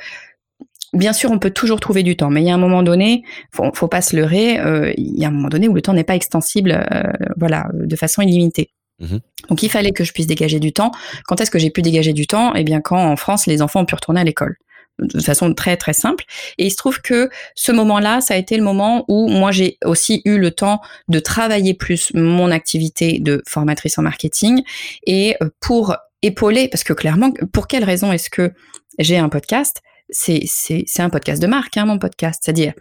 bien sûr, on peut toujours trouver du temps, mais il y a un moment donné, faut, faut pas se leurrer. Euh, il y a un moment donné où le temps n'est pas extensible, euh, voilà, de façon illimitée. Mhm. Donc, il fallait que je puisse dégager du temps. Quand est-ce que j'ai pu dégager du temps? Eh bien, quand en France, les enfants ont pu retourner à l'école de façon très très simple. Et il se trouve que ce moment-là, ça a été le moment où moi j'ai aussi eu le temps de travailler plus mon activité de formatrice en marketing et euh, pour épauler, parce que clairement, pour quelle raison est-ce que j'ai un podcast? C'est un podcast de marque, hein, mon podcast. C'est-à-dire,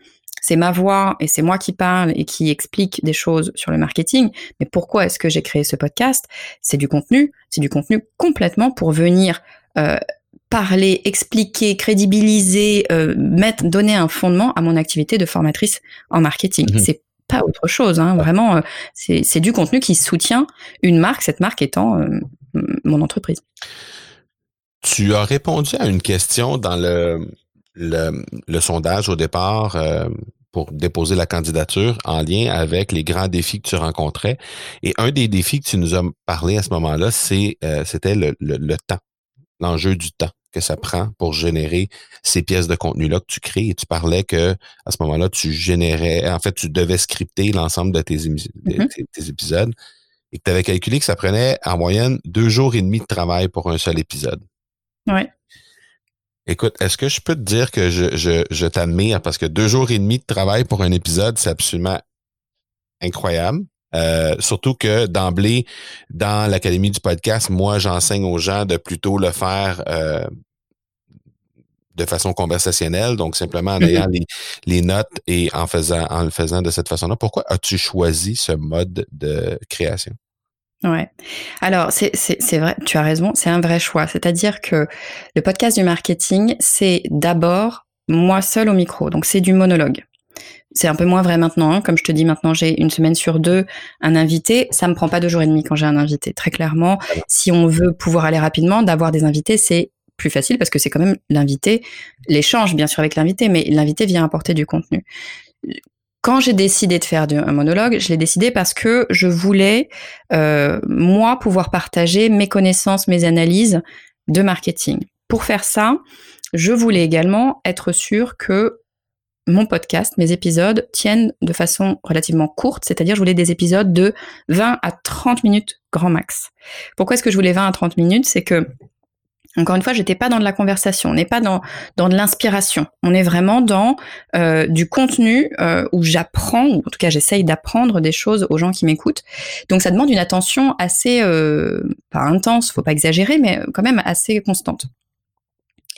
c'est ma voix et c'est moi qui parle et qui explique des choses sur le marketing. Mais pourquoi est-ce que j'ai créé ce podcast? C'est du contenu, c'est du contenu complètement pour venir euh, parler, expliquer, crédibiliser, euh, mettre, donner un fondement à mon activité de formatrice en marketing. Mmh c'est pas autre chose, hein, vraiment. Euh, c'est du contenu qui soutient une marque, cette marque étant mon entreprise. Tu as répondu à une question dans le, le, sondage au départ euh, pour déposer la candidature en lien avec les grands défis que tu rencontrais. Et un des défis que tu nous as parlé à ce moment-là, c'est euh, c'était le, le, temps, l'enjeu du temps que ça prend pour générer ces pièces de contenu-là que tu crées. Et tu parlais que à ce moment-là, tu générais, en fait, tu devais scripter l'ensemble de tes, mm-hmm. tes épisodes et que tu avais calculé que ça prenait en moyenne deux jours et demi de travail pour un seul épisode. Ouais. Écoute, est-ce que je peux te dire que je, je, je t'admire? Parce que deux jours et demi de travail pour un épisode, c'est absolument incroyable. Euh, surtout que d'emblée, dans l'Académie du podcast, moi, j'enseigne aux gens de plutôt le faire euh, de façon conversationnelle, donc simplement en mm-hmm. ayant les, les, notes et en faisant en le faisant de cette façon-là. Pourquoi as-tu choisi ce mode de création? Ouais. Alors, c'est vrai, tu as raison, c'est un vrai choix. C'est-à-dire que le podcast du marketing, c'est d'abord moi seul au micro. Donc, c'est du monologue. C'est un peu moins vrai maintenant. Hein. Comme je te dis, maintenant, j'ai une semaine sur deux un invité. Ça me prend pas deux jours et demi quand j'ai un invité. Très clairement, si on veut pouvoir aller rapidement, d'avoir des invités, c'est plus facile parce que c'est quand même l'invité, l'échange bien sûr avec l'invité, mais l'invité vient apporter du contenu quand j'ai décidé de faire un monologue, je l'ai décidé parce que je voulais, euh, moi, pouvoir partager mes connaissances, mes analyses de marketing. Pour faire ça, je voulais également être sûr que mon podcast, mes épisodes tiennent de façon relativement courte, c'est-à-dire je voulais des épisodes de 20 à 30 minutes grand max. Pourquoi est-ce que je voulais 20 à 30 minutes? C'est que encore une fois, j'étais pas dans de la conversation, on n'est pas dans dans de l'inspiration. On est vraiment dans euh, du contenu euh, où j'apprends, ou en tout cas j'essaye d'apprendre des choses aux gens qui m'écoutent. Donc ça demande une attention assez euh, pas intense, faut pas exagérer, mais quand même assez constante.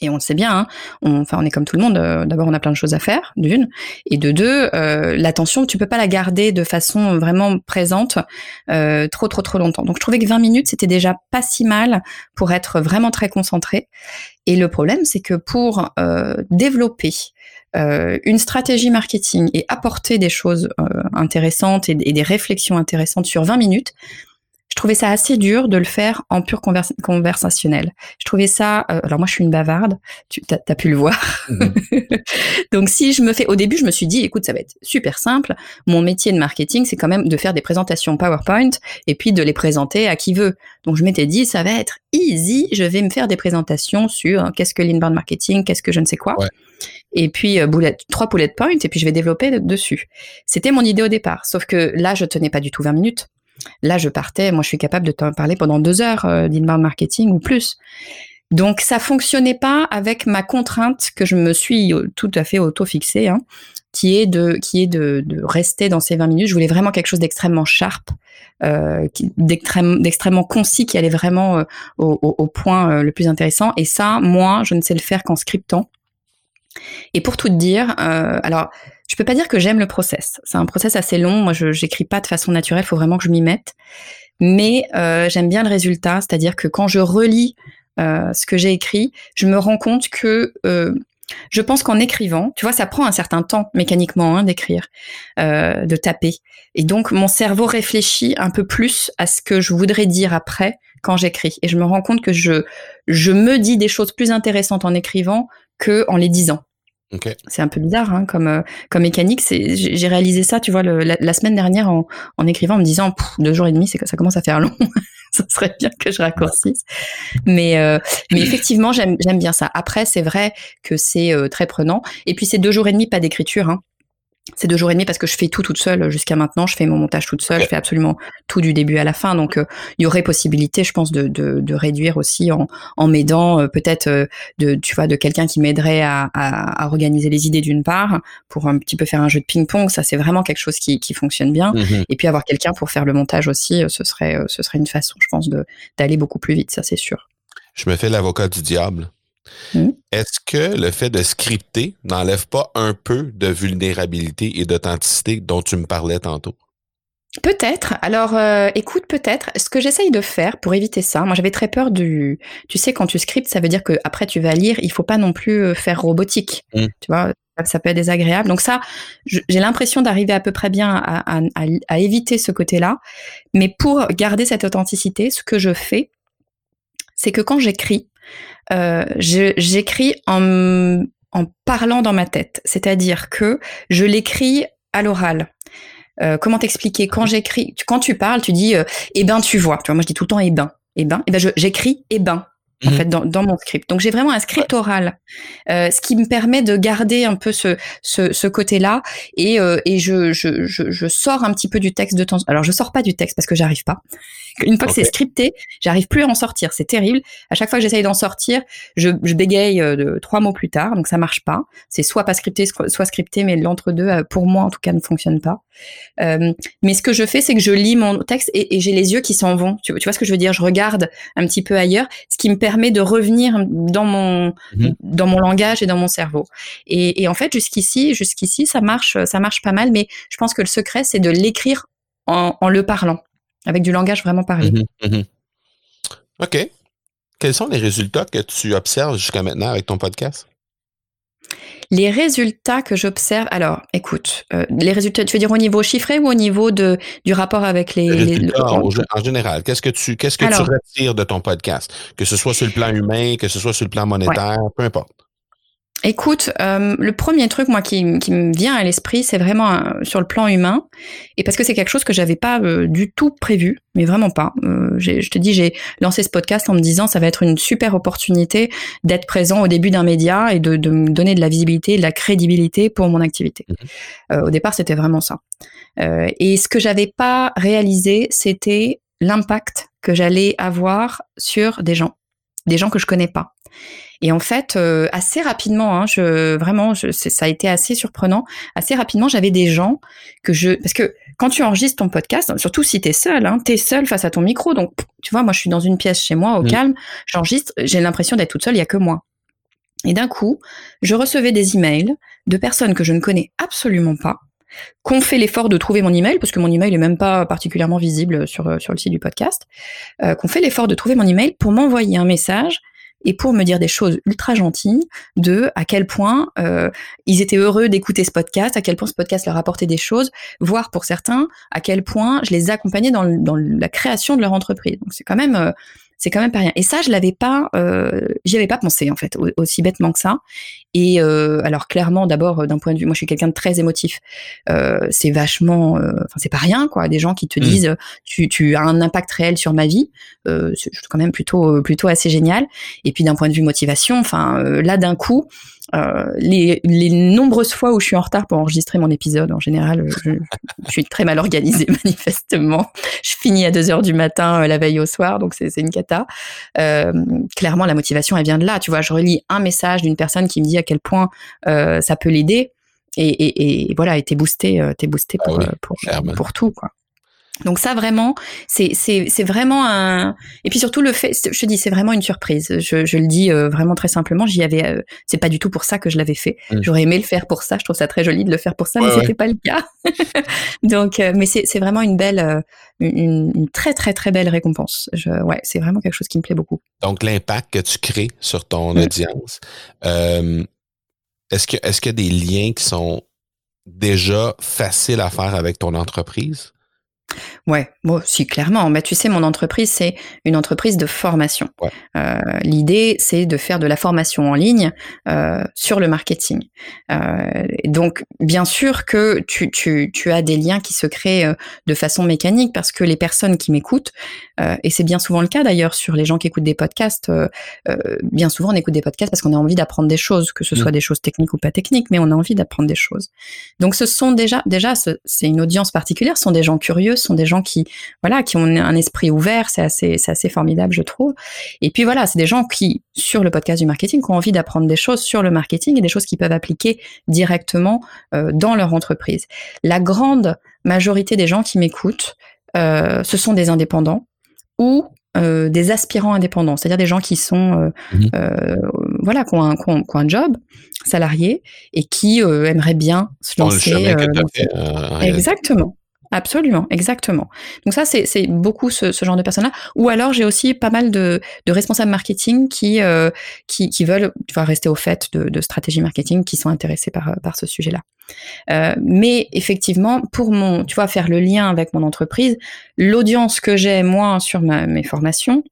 Et on le sait bien, hein, on, enfin on est comme tout le monde. Euh, d'abord, on a plein de choses à faire, d'une, et de deux, euh, l'attention, tu peux pas la garder de façon vraiment présente euh, trop trop trop longtemps. Donc, je trouvais que 20 minutes c'était déjà pas si mal pour être vraiment très concentré. Et le problème, c'est que pour euh, développer euh, une stratégie marketing et apporter des choses intéressantes et, des réflexions intéressantes sur 20 minutes, trouvais ça assez dur de le faire en pur conversationnel. Je trouvais ça, euh, alors moi je suis une bavarde, tu as, pu le voir. Mhm. Donc si je me fais, au début je me suis dit, écoute, ça va être super simple. Mon métier de marketing, c'est quand même de faire des présentations PowerPoint et puis de les présenter à qui veut. Donc je m'étais dit, ça va être easy. Je vais me faire des présentations sur euh, qu'est-ce que l'inbound marketing, qu'est-ce que je ne sais quoi. Et puis euh, trois bullet points et puis je vais développer dessus. C'était mon idée au départ. Sauf que là, je tenais pas du tout 20 minutes. Là, je partais, moi, je suis capable de t'en parler pendant deux heures euh, d'inbound marketing ou plus. Donc, ça fonctionnait pas avec ma contrainte que je me suis tout à fait auto-fixée, hein, qui est de qui est de, rester dans ces 20 minutes. Je voulais vraiment quelque chose d'extrêmement sharp, euh, d'extrêmement concis, qui allait vraiment euh, au, point le plus intéressant. Et ça, moi, je ne sais le faire qu'en scriptant. Et pour tout te dire, alors je peux pas dire que j'aime le process. C'est un process assez long. Moi, je j'écris pas de façon naturelle. Il faut vraiment que je m'y mette. Mais euh, j'aime bien le résultat, c'est-à-dire que quand je relis euh, ce que j'ai écrit, je me rends compte que euh, je pense qu'en écrivant, tu vois, ça prend un certain temps mécaniquement hein, d'écrire, de taper. Et donc, mon cerveau réfléchit un peu plus à ce que je voudrais dire après quand j'écris. Et je me rends compte que je, je me dis des choses plus intéressantes en écrivant que en les disant. C'est un peu bizarre hein, comme, euh, comme mécanique. J'ai réalisé ça, tu vois, la, semaine dernière en, en écrivant, en me disant deux jours et demi, c'est que ça commence à faire long. ça serait bien que je raccourcisse. Mais, euh, mais effectivement, j'aime bien ça. Après, c'est vrai que c'est euh, très prenant. Et puis, c'est deux jours et demi, pas d'écriture. Hein c'est deux jours et demi parce que je fais tout toute seule jusqu'à maintenant. Je fais mon montage toute seule. Je fais absolument tout du début à la fin. Donc, euh, il y aurait possibilité, je pense, de, de, de réduire aussi en, en m'aidant euh, peut-être euh, de, tu vois, de quelqu'un qui m'aiderait à, à, à, organiser les idées d'une part pour un petit peu faire un jeu de ping-pong. Ça, c'est vraiment quelque chose qui, qui fonctionne bien. Mm-hmm. Et puis avoir quelqu'un pour faire le montage aussi, ce serait, ce serait une façon, je pense, de d'aller beaucoup plus vite. Ça, c'est sûr. Je me fais l'avocat du diable. Hmm. Est-ce que le fait de scripter n'enlève pas un peu de vulnérabilité et d'authenticité dont tu me parlais tantôt? Peut-être. Alors, euh, écoute, peut-être. Ce que j'essaye de faire pour éviter ça, moi j'avais très peur du. Tu sais, quand tu scriptes, ça veut dire que après tu vas lire, il faut pas non plus euh, faire robotique. Hmm. Tu vois, ça peut être désagréable. Donc ça, j'ai l'impression d'arriver à peu près bien à, à éviter ce côté-là. Mais pour garder cette authenticité, ce que je fais, c'est que quand j'écris, euh, j'écris en, en parlant dans ma tête. C'est-à-dire que je l'écris à l'oral. Euh, comment t'expliquer Quand j'écris, quand tu parles, tu dis euh, eh ben tu vois. Tu vois, moi je dis tout le temps eh ben, eh ben, eh ben j'écris eh ben en mhm. fait dans, dans, mon script. Donc j'ai vraiment un script oral, euh, ce qui me permet de garder un peu ce, ce, ce côté-là et, euh, et je, je, je, je, sors un petit peu du texte de temps. Alors je sors pas du texte parce que j'arrive pas. Une fois que c'est scripté, j'arrive plus à en sortir. C'est terrible. À chaque fois que j'essaye d'en sortir, je, je bégaye euh, de, trois mots plus tard, donc ça marche pas. C'est soit pas scripté, soit scripté, mais l'entre-deux, euh, pour moi en tout cas, ne fonctionne pas. Euh, mais ce que je fais, c'est que je lis mon texte et, et j'ai les yeux qui s'en vont. Tu, tu, vois ce que je veux dire? Je regarde un petit peu ailleurs, ce qui me permet de revenir dans mon mhm. dans mon langage et dans mon cerveau. Et, et en fait, jusqu'ici, jusqu'ici, ça marche, ça marche pas mal. Mais je pense que le secret, c'est de l'écrire en, en, le parlant, avec du langage vraiment parlé. Mhm, mhm. Ok. Quels sont les résultats que tu observes jusqu'à maintenant avec ton podcast? Les résultats que j'observe, alors, écoute, euh, les résultats, tu veux dire au niveau chiffré ou au niveau de du rapport avec les, les en, général, qu'est-ce que tu qu'est-ce que tu retires de ton podcast, que ce soit sur le plan humain, que ce soit sur le plan monétaire, peu importe. Écoute, euh, le premier truc moi qui, me vient à l'esprit, c'est vraiment euh, sur le plan humain, et parce que c'est quelque chose que j'avais pas euh, du tout prévu, mais vraiment pas. je te dis, j'ai lancé ce podcast en me disant ça va être une super opportunité d'être présent au début d'un média et de, me donner de la visibilité, de la crédibilité pour mon activité. Mmh au départ, c'était vraiment ça. et ce que j'avais pas réalisé, c'était l'impact que j'allais avoir sur des gens, des gens que je connais pas. Et en fait, euh, assez rapidement, hein, je vraiment, je, ça a été assez surprenant. Assez rapidement, j'avais des gens que je, parce que quand tu enregistres ton podcast, surtout si t'es seul, hein, t'es seul face à ton micro. Donc, tu vois, moi, je suis dans une pièce chez moi, au mmh. calme, j'enregistre, j'ai l'impression d'être toute seule, il y a que moi. Et d'un coup, je recevais des emails de personnes que je ne connais absolument pas, qu'on fait l'effort de trouver mon email, parce que mon email est même pas particulièrement visible sur, sur le site du podcast, euh, qu'on fait l'effort de trouver mon email pour m'envoyer un message et pour me dire des choses ultra gentilles de à quel point euh, ils étaient heureux d'écouter ce podcast, à quel point ce podcast leur apportait des choses, voire pour certains à quel point je les accompagnais dans, dans la création de leur entreprise. Donc c'est quand même euh, c'est quand même pas rien. Et ça, je l'avais pas, euh, j'y avais pas pensé en fait, aussi bêtement que ça. Et euh, alors clairement, d'abord euh, d'un point de vue, moi je suis quelqu'un de très émotif. Euh, c'est vachement, euh, enfin c'est pas rien quoi. Des gens qui te mmh. disent, tu, tu as un impact réel sur ma vie, euh, c'est quand même plutôt plutôt assez génial. Et puis d'un point de vue motivation, enfin là d'un coup, les, les, nombreuses fois où je suis en retard pour enregistrer mon épisode, en général, je, je suis très mal organisée manifestement. Je finis à 2 heures du matin euh, la veille au soir, donc c'est une cata. Euh, clairement, la motivation, elle vient de là. Tu vois, je relis un message d'une personne qui me dit à quel point euh, ça peut l'aider. Et, et, et, voilà, et t'es boosté, euh, t'es boosté pour, ah pour, pour, tout, quoi. Donc ça vraiment, c'est c'est vraiment un et puis surtout le fait, je te dis c'est vraiment une surprise. Je, je le dis euh, vraiment très simplement. J'y avais, euh, c'est pas du tout pour ça que je l'avais fait. Mmh. J'aurais aimé le faire pour ça. Je trouve ça très joli de le faire pour ça, mais c'était pas le cas. Donc, euh, mais c'est c'est vraiment une belle, une, une, très très très belle récompense. Je, ouais, c'est vraiment quelque chose qui me plaît beaucoup. Donc l'impact que tu crées sur ton mmh. audience, est-ce que est-ce qu'il y a des liens qui sont déjà faciles à faire avec ton entreprise? Ouais, moi si clairement. Mais tu sais, mon entreprise c'est une entreprise de formation. Euh, L'idée c'est de faire de la formation en ligne euh, sur le marketing. Euh, donc bien sûr que tu, tu, tu, as des liens qui se créent de façon mécanique parce que les personnes qui m'écoutent, et c'est bien souvent le cas d'ailleurs sur les gens qui écoutent des podcasts, bien souvent on écoute des podcasts parce qu'on a envie d'apprendre des choses, que ce soit des choses techniques ou pas techniques, mais on a envie d'apprendre des choses. Donc ce sont déjà déjà c'est une audience particulière, ce sont des gens curieux, ce sont des gens qui, voilà, qui ont un esprit ouvert. C'est assez, c'est assez formidable, je trouve. Et puis voilà, c'est des gens qui, sur le podcast du marketing, qui ont envie d'apprendre des choses sur le marketing et des choses qu'ils peuvent appliquer directement euh, dans leur entreprise. La grande majorité des gens qui m'écoutent, euh, ce sont des indépendants ou euh, des aspirants indépendants, c'est-à-dire des gens qui sont, mmh voilà, qui ont, un, qui, ont, un, job salarié et qui aimeraient bien se lancer. exactement. Absolument, exactement. Donc ça, c'est beaucoup ce, ce, genre de personnes-là. Ou alors, j'ai aussi pas mal de, de responsables marketing qui, euh, qui, qui, veulent vois, rester au fait de, de stratégie marketing, qui sont intéressés par, par ce sujet-là. Euh, mais effectivement, pour mon, tu vois, faire le lien avec mon entreprise, l'audience que j'ai moi sur ma, mes formations,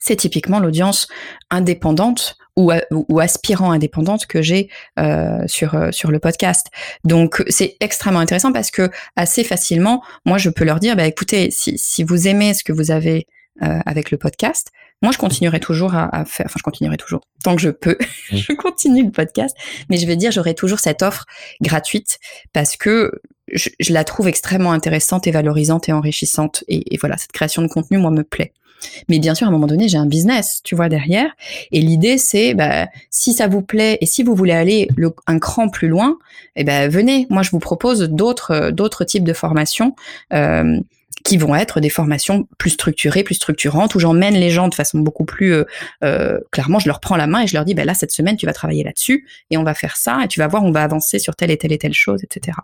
c'est typiquement l'audience indépendante ou, ou aspirant indépendante que j'ai euh, sur euh, sur le podcast. Donc c'est extrêmement intéressant parce que assez facilement, moi je peux leur dire, bah écoutez, si, si vous aimez ce que vous avez euh, avec le podcast, moi je continuerai toujours à, à, faire, enfin je continuerai toujours tant que je peux, je continue le podcast, mais je veux dire j'aurai toujours cette offre gratuite parce que je, je, la trouve extrêmement intéressante et valorisante et enrichissante et, et voilà cette création de contenu moi me plaît. Mais bien sûr, à un moment donné, j'ai un business, tu vois, derrière. Et l'idée, c'est, bah, si ça vous plaît et si vous voulez aller le, un cran plus loin, eh ben, venez. Moi, je vous propose d'autres, d'autres types de formations. Euh, qui vont être des formations plus structurées, plus structurantes, où j'emmène les gens de façon beaucoup plus euh, euh, clairement, je leur prends la main et je leur dis, ben là, cette semaine, tu vas travailler là-dessus, et on va faire ça, et tu vas voir, on va avancer sur telle et telle et telle chose, etc.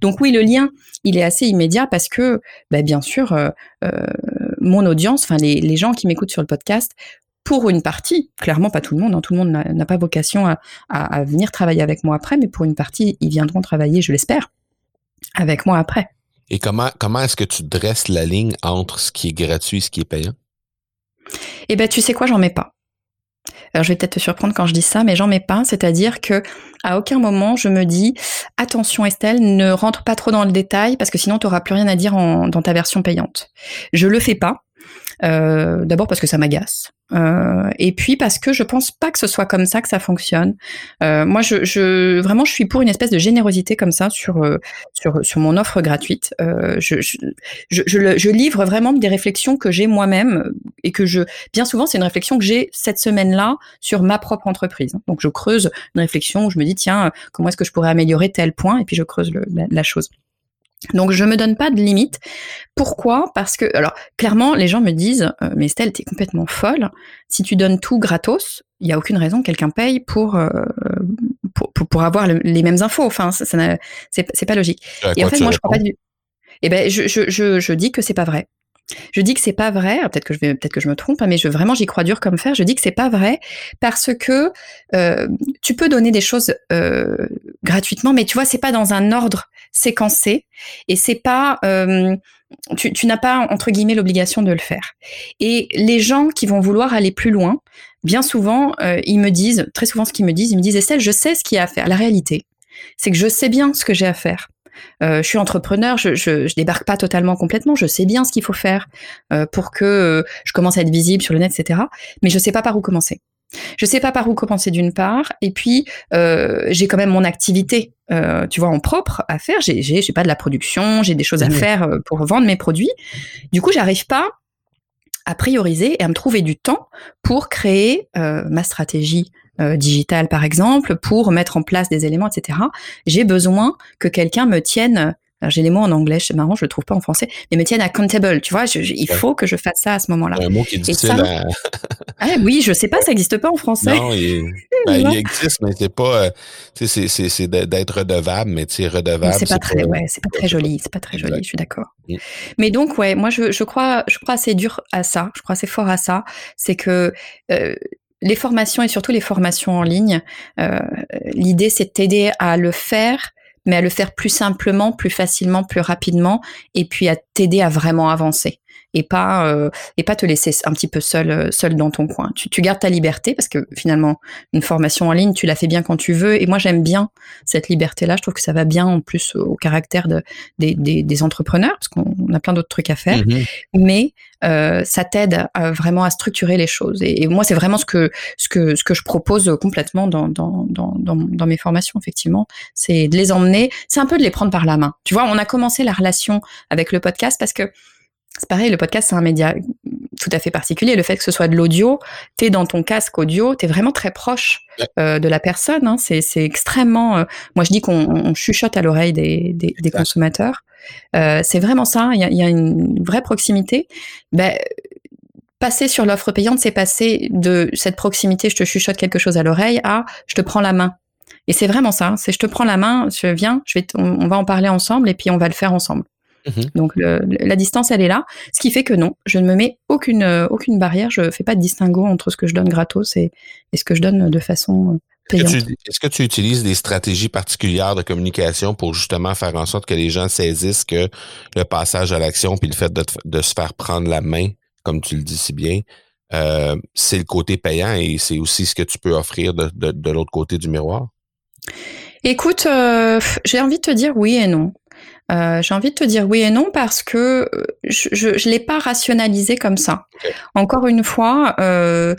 Donc oui, le lien, il est assez immédiat parce que, ben, bien sûr, euh, euh mon audience, enfin les, les gens qui m'écoutent sur le podcast, pour une partie, clairement pas tout le monde, hein, tout le monde n'a pas vocation à, à, à venir travailler avec moi après, mais pour une partie, ils viendront travailler, je l'espère, avec moi après. Et comment, comment est-ce que tu dresses la ligne entre ce qui est gratuit et ce qui est payant? Eh ben, tu sais quoi, j'en mets pas. Alors, je vais peut-être te surprendre quand je dis ça, mais j'en mets pas. C'est-à-dire que à aucun moment je me dis attention Estelle, ne rentre pas trop dans le détail parce que sinon tu n'auras plus rien à dire en, dans ta version payante. Je le fais pas. Euh, D'abord parce que ça m'agace. Euh, et puis parce que je pense pas que ce soit comme ça que ça fonctionne. Euh, moi, je, je, vraiment, je suis pour une espèce de générosité comme ça sur euh, sur sur mon offre gratuite. Euh, je, je, je, je, livre vraiment des réflexions que j'ai moi-même et que je, bien souvent, c'est une réflexion que j'ai cette semaine-là sur ma propre entreprise. Donc, je creuse une réflexion où je me dis tiens, comment est-ce que je pourrais améliorer tel point? Et puis je creuse la chose. Donc je me donne pas de limite. Pourquoi? Parce que alors clairement les gens me disent euh, mais Estelle t'es complètement folle. Si tu donnes tout gratos, il y a aucune raison que quelqu'un paye pour, euh, pour, pour pour avoir les mêmes infos. Enfin ça, ça c'est pas logique. Et en fait moi je crois pas du. Eh ben je je je, je dis que c'est pas vrai. Je dis que c'est pas vrai. Peut-être que je vais, peut-être que je me trompe, hein, mais je vraiment j'y crois dur comme fer. Je dis que c'est pas vrai parce que euh, tu peux donner des choses euh, gratuitement, mais tu vois, c'est pas dans un ordre séquencé et c'est pas euh, tu, n'as pas entre guillemets l'obligation de le faire. Et les gens qui vont vouloir aller plus loin, bien souvent, euh, ils me disent, très souvent ce qu'ils me disent, ils me disent Estelle, je sais ce qu'il y a à faire. La réalité, c'est que je sais bien ce que j'ai à faire. Euh, je suis entrepreneur, je, je, débarque pas totalement complètement, je sais bien ce qu'il faut faire pour que je commence à être visible sur le net, etc. Mais je sais pas par où commencer. Je sais pas par où commencer d'une part, et puis euh, j'ai quand même mon activité, euh, tu vois, en propre à faire. J'ai, j'ai, j'ai pas de la production, j'ai des choses à faire euh, pour vendre mes produits. Du coup, j'arrive pas à prioriser et à me trouver du temps pour créer ma stratégie euh, digital par exemple, pour mettre en place des éléments, etc. J'ai besoin que quelqu'un me tienne j'ai les mots en anglais, c'est marrant, je le trouve pas en français, mais me tienne accountable, tu vois, je, je, il faut que je fasse ça à ce moment-là. Un mot qui est difficile ça, ah, oui, je sais pas, ça n'existe pas en français. Non, il, ben, il existe, mais c'est pas, euh, c'est, c'est, c'est d'être redevable, mais tu redevable. C'est pas très, pas, ouais, c'est pas très joli, c'est pas très joli, je suis d'accord. Mm. Mais donc, ouais, moi, je, je crois, je crois assez dur à ça, je crois assez fort à ça, c'est que, euh, les formations et surtout les formations en ligne, euh, l'idée c'est de t'aider à le faire, mais à le faire plus simplement, plus facilement, plus rapidement, et puis à t'aider à vraiment avancer et pas euh, et pas te laisser un petit peu seul euh, seul dans ton coin. Tu, tu, gardes ta liberté parce que finalement une formation en ligne, tu la fais bien quand tu veux et moi j'aime bien cette liberté là. Je trouve que ça va bien en plus au caractère de, des, des, des entrepreneurs parce qu'on a plein d'autres trucs à faire, mm-hmm. mais euh, ça t'aide vraiment à structurer les choses. Et, moi, c'est vraiment ce que ce que ce que je propose complètement dans dans dans, dans mes formations. Effectivement, c'est de les emmener. C'est un peu de les prendre par la main. Tu vois, on a commencé la relation avec le podcast parce que c'est pareil, le podcast, c'est un média tout à fait particulier. Le fait que ce soit de l'audio, tu es dans ton casque audio, tu es vraiment très proche euh, de la personne. Hein. C'est, extrêmement... Euh, moi, je dis qu'on chuchote à l'oreille des, des, consommateurs. Euh, c'est vraiment ça. Il y a, une vraie proximité. Ben, passer sur l'offre payante, c'est passer de cette proximité, je te chuchote quelque chose à l'oreille, à je te prends la main. Et c'est vraiment ça. C'est je te prends la main, je viens, je vais on va en parler ensemble et puis on va le faire ensemble. Mhm. Donc la distance, elle est là. Ce qui fait que non, je ne me mets aucune, euh, aucune barrière. Je ne fais pas de distinguo entre ce que je donne gratos et, ce que je donne de façon euh, payante. Est-ce que, tu utilises des stratégies particulières de communication pour justement faire en sorte que les gens saisissent que le passage à l'action puis le fait de, se faire prendre la main, comme tu le dis si bien, euh, c'est le côté payant et c'est aussi ce que tu peux offrir de, l'autre côté du miroir? Écoute, j'ai envie de te dire oui et non. Euh, j'ai envie de te dire oui et non parce que euh, je ne l'ai pas rationalisé comme ça. Encore une fois, euh,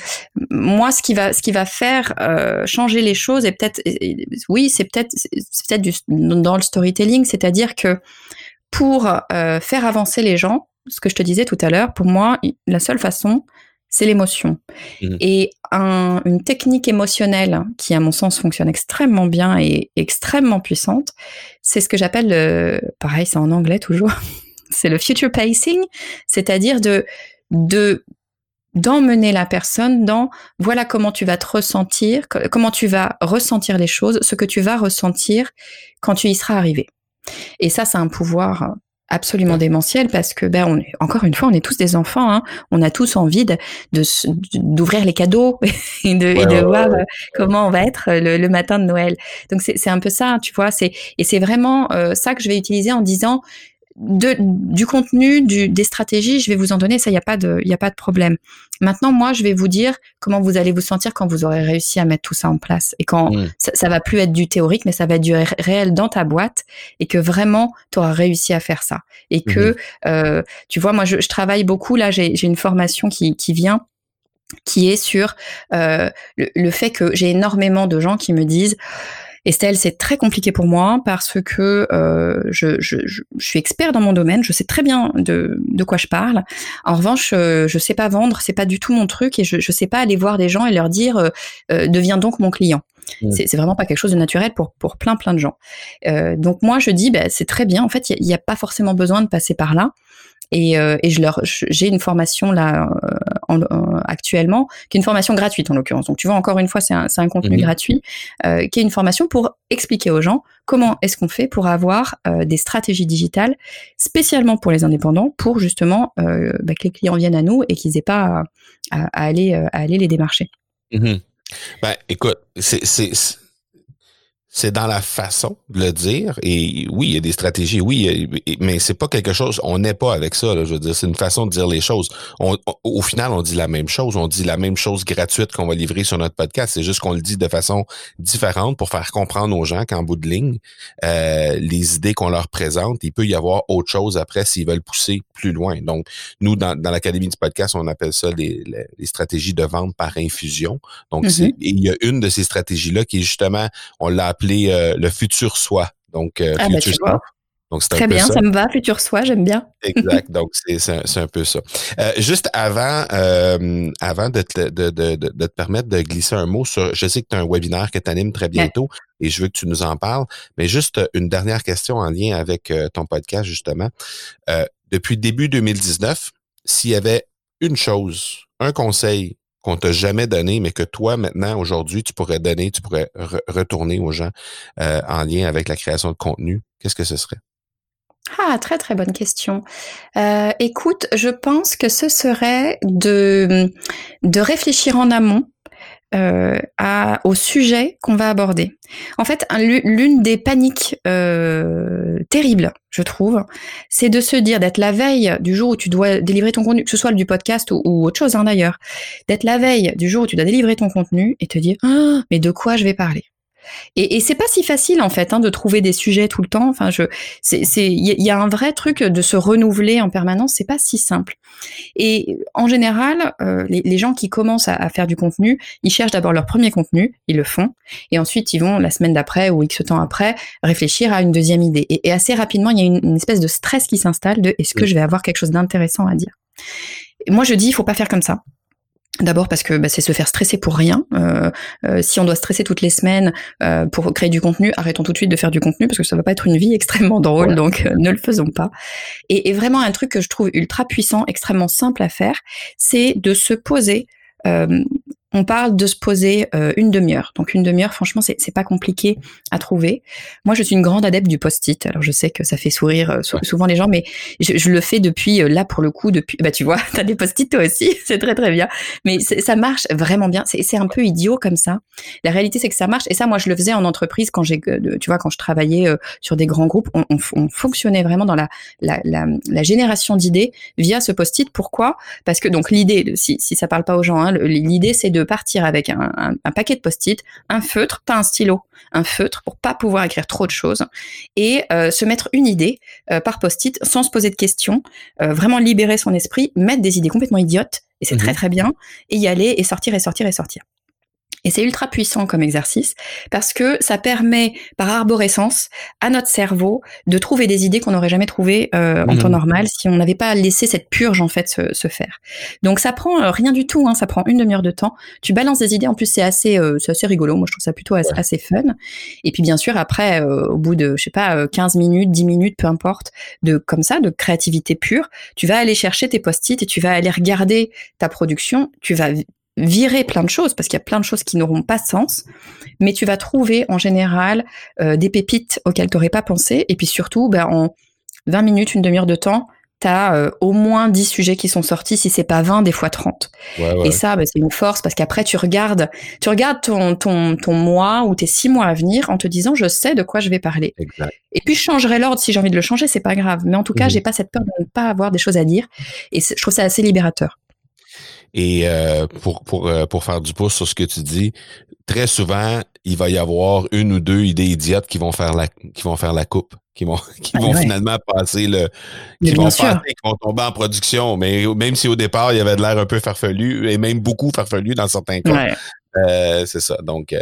moi, ce qui va, ce qui va faire euh, changer les choses, et peut-être, oui, c'est peut-être, c'est peut-être dans le storytelling, c'est-à-dire que pour euh, faire avancer les gens, ce que je te disais tout à l'heure, pour moi, la seule façon, c'est l'émotion. Mmh. Et une technique émotionnelle qui, à mon sens, fonctionne extrêmement bien et extrêmement puissante, c'est ce que j'appelle, le, pareil, c'est en anglais toujours, c'est le future pacing, c'est-à-dire de, de d'emmener la personne dans voilà comment tu vas te ressentir, comment tu vas ressentir les choses, ce que tu vas ressentir quand tu y seras arrivé. Et ça, c'est un pouvoir absolument démentiel parce que ben on est, encore une fois on est tous des enfants hein. on a tous envie de d'ouvrir les cadeaux et de, et de voir euh, comment on va être le, le matin de Noël. Donc c'est un peu ça tu vois. C'est et c'est vraiment euh, ça que je vais utiliser en disant de, du contenu, du, des stratégies, je vais vous en donner, ça, il n'y a, pas de, y a pas de problème. Maintenant, moi, je vais vous dire comment vous allez vous sentir quand vous aurez réussi à mettre tout ça en place. Et quand mmh. ça, ça, va plus être du théorique, mais ça va être du réel dans ta boîte et que vraiment, tu auras réussi à faire ça. Et que, mmh euh, tu vois, moi, je, je travaille beaucoup, là, j'ai une formation qui, qui vient qui est sur euh, le, le fait que j'ai énormément de gens qui me disent Estelle, c'est très compliqué pour moi parce que euh, je, suis expert dans mon domaine, je sais très bien de, de quoi je parle. En revanche, euh, je sais pas vendre, c'est pas du tout mon truc et je, je sais pas aller voir des gens et leur dire euh, euh deviens donc mon client. Mmh. C'est vraiment pas quelque chose de naturel pour, pour plein plein de gens. Euh, donc moi je dis bah, c'est très bien. En fait il n'y a, a, pas forcément besoin de passer par là. Et, euh, et je leur, j'ai une formation là euh, actuellement, qui est une formation gratuite en l'occurrence. Donc tu vois encore une fois, c'est un, un, contenu mhm. gratuit, euh, qui est une formation pour expliquer aux gens comment est-ce qu'on fait pour avoir des stratégies digitales spécialement pour les indépendants, pour justement bah, que les clients viennent à nous et qu'ils aient pas à, à, aller à aller les démarcher. Mhm. Ben, écoute, c'est c'est dans la façon de le dire. Et oui, il y a des stratégies, oui, mais c'est pas quelque chose. On n'est pas avec ça. Là, je veux dire, c'est une façon de dire les choses. au final, on dit la même chose. On dit la même chose gratuite qu'on va livrer sur notre podcast. C'est juste qu'on le dit de façon différente pour faire comprendre aux gens qu'en bout de ligne, euh, les idées qu'on leur présente, il peut y avoir autre chose après s'ils veulent pousser plus loin. Donc, nous, dans, dans l'académie du podcast, on appelle ça les, les, stratégies de vente par infusion. Donc, mm-hmm. il y a une de ces stratégies là qui est justement, on l'a appelé euh, le futur soi. Donc, euh, ah, bah, futur Donc, Très bien, ça. me va, futur soi, j'aime bien. exact. Donc, c'est un, peu ça. Euh, juste avant, avant de te, de, de, de, te permettre de glisser un mot sur, je sais que tu as un webinaire que tu animes très bientôt et je veux que tu nous en parles, mais juste une dernière question en lien avec ton podcast, justement. depuis début 2019, s'il y avait une chose, un conseil qu'on t'a jamais donné, mais que toi, maintenant, aujourd'hui, tu pourrais donner, tu pourrais retourner aux gens euh, en lien avec la création de contenu, qu'est-ce que ce serait? Ah, très très bonne question. Euh, écoute, je pense que ce serait de, de réfléchir en amont euh, au sujet qu'on va aborder. En fait, l'une des paniques terrible, je trouve, c'est de se dire d'être la veille du jour où tu dois délivrer ton contenu, que ce soit du podcast ou, autre chose hein, d'ailleurs, d'être la veille du jour où tu dois délivrer ton contenu et te dire ah, mais de quoi je vais parler? Et, et c'est pas si facile en fait hein, de trouver des sujets tout le temps. Enfin, je, c'est, il y, a un vrai truc de se renouveler en permanence. C'est pas si simple. Et en général, euh, les, gens qui commencent à, faire du contenu, ils cherchent d'abord leur premier contenu, ils le font, et ensuite ils vont la semaine d'après ou x temps après réfléchir à une deuxième idée. Et, assez rapidement, il y a une, espèce de stress qui s'installe de est-ce que je vais avoir quelque chose d'intéressant à dire? moi, je dis, il faut pas faire comme ça. D'abord parce que bah, c'est se faire stresser pour rien. Euh, euh, si on doit stresser toutes les semaines euh, pour créer du contenu, arrêtons tout de suite de faire du contenu parce que ça va pas être une vie extrêmement drôle, donc ne le faisons pas. Et, et, vraiment un truc que je trouve ultra puissant, extrêmement simple à faire, c'est de se poser on parle de se poser euh, une demi-heure. Donc une demi-heure, franchement, c'est, c'est pas compliqué à trouver. Moi, je suis une grande adepte du post-it. Alors je sais que ça fait sourire euh, souvent les gens, mais je, le fais depuis euh, là pour le coup depuis. Bah tu vois, t'as des post-it toi aussi, c'est très très bien. Mais ça marche vraiment bien. C'est, c'est un peu idiot comme ça. La réalité, c'est que ça marche. Et ça, moi, je le faisais en entreprise quand j'ai, tu vois, quand je travaillais sur des grands groupes, on, on, fonctionnait vraiment dans la, la, la, la, génération d'idées via ce post-it. Pourquoi? Parce que donc l'idée, si, si ça parle pas aux gens, hein, l'idée c'est de partir avec un, paquet de post-it, un feutre, pas un stylo, un feutre pour pas pouvoir écrire trop de choses et euh, se mettre une idée euh, par post-it sans se poser de questions, euh, vraiment libérer son esprit, mettre des idées complètement idiotes et c'est très mhm. très bien et y aller et sortir et sortir et sortir. Et c'est ultra puissant comme exercice parce que ça permet par arborescence à notre cerveau de trouver des idées qu'on n'aurait jamais trouvées euh, en temps mmh. normal si on n'avait pas laissé cette purge en fait se, faire. Donc ça prend euh, rien du tout, hein, ça prend une demi-heure de temps. Tu balances des idées, en plus c'est assez, euh, c'est assez rigolo. Moi je trouve ça plutôt assez, fun. Et puis bien sûr après, au bout de je sais pas 15 minutes, 10 minutes, peu importe, de comme ça, de créativité pure, tu vas aller chercher tes post-it et tu vas aller regarder ta production. Tu vas virer plein de choses parce qu'il y a plein de choses qui n'auront pas de sens, mais tu vas trouver en général euh, des pépites auxquelles tu n'aurais pas pensé et puis surtout ben, en 20 minutes, une demi-heure de temps, tu as euh, au moins 10 sujets qui sont sortis, si c'est pas 20, des fois 30. Et ça, ben, c'est une force parce qu'après, tu regardes, tu regardes ton, ton, ton mois ou tes six mois à venir en te disant, je sais de quoi je vais parler. Et puis, je changerai l'ordre si j'ai envie de le changer, c'est pas grave. Mais en tout cas, mmh j'ai pas cette peur de ne pas avoir des choses à dire. Et je trouve ça assez libérateur. Et euh, pour, pour, euh, pour faire du pouce sur ce que tu dis, très souvent, il va y avoir une ou deux idées idiotes qui vont faire la, qui vont faire la coupe, qui vont, qui vont finalement passer le, qui vont, passer, qui vont tomber en production. Mais même si au départ, il y avait de l'air un peu farfelu, et même beaucoup farfelu dans certains cas. Euh, c'est ça. Donc,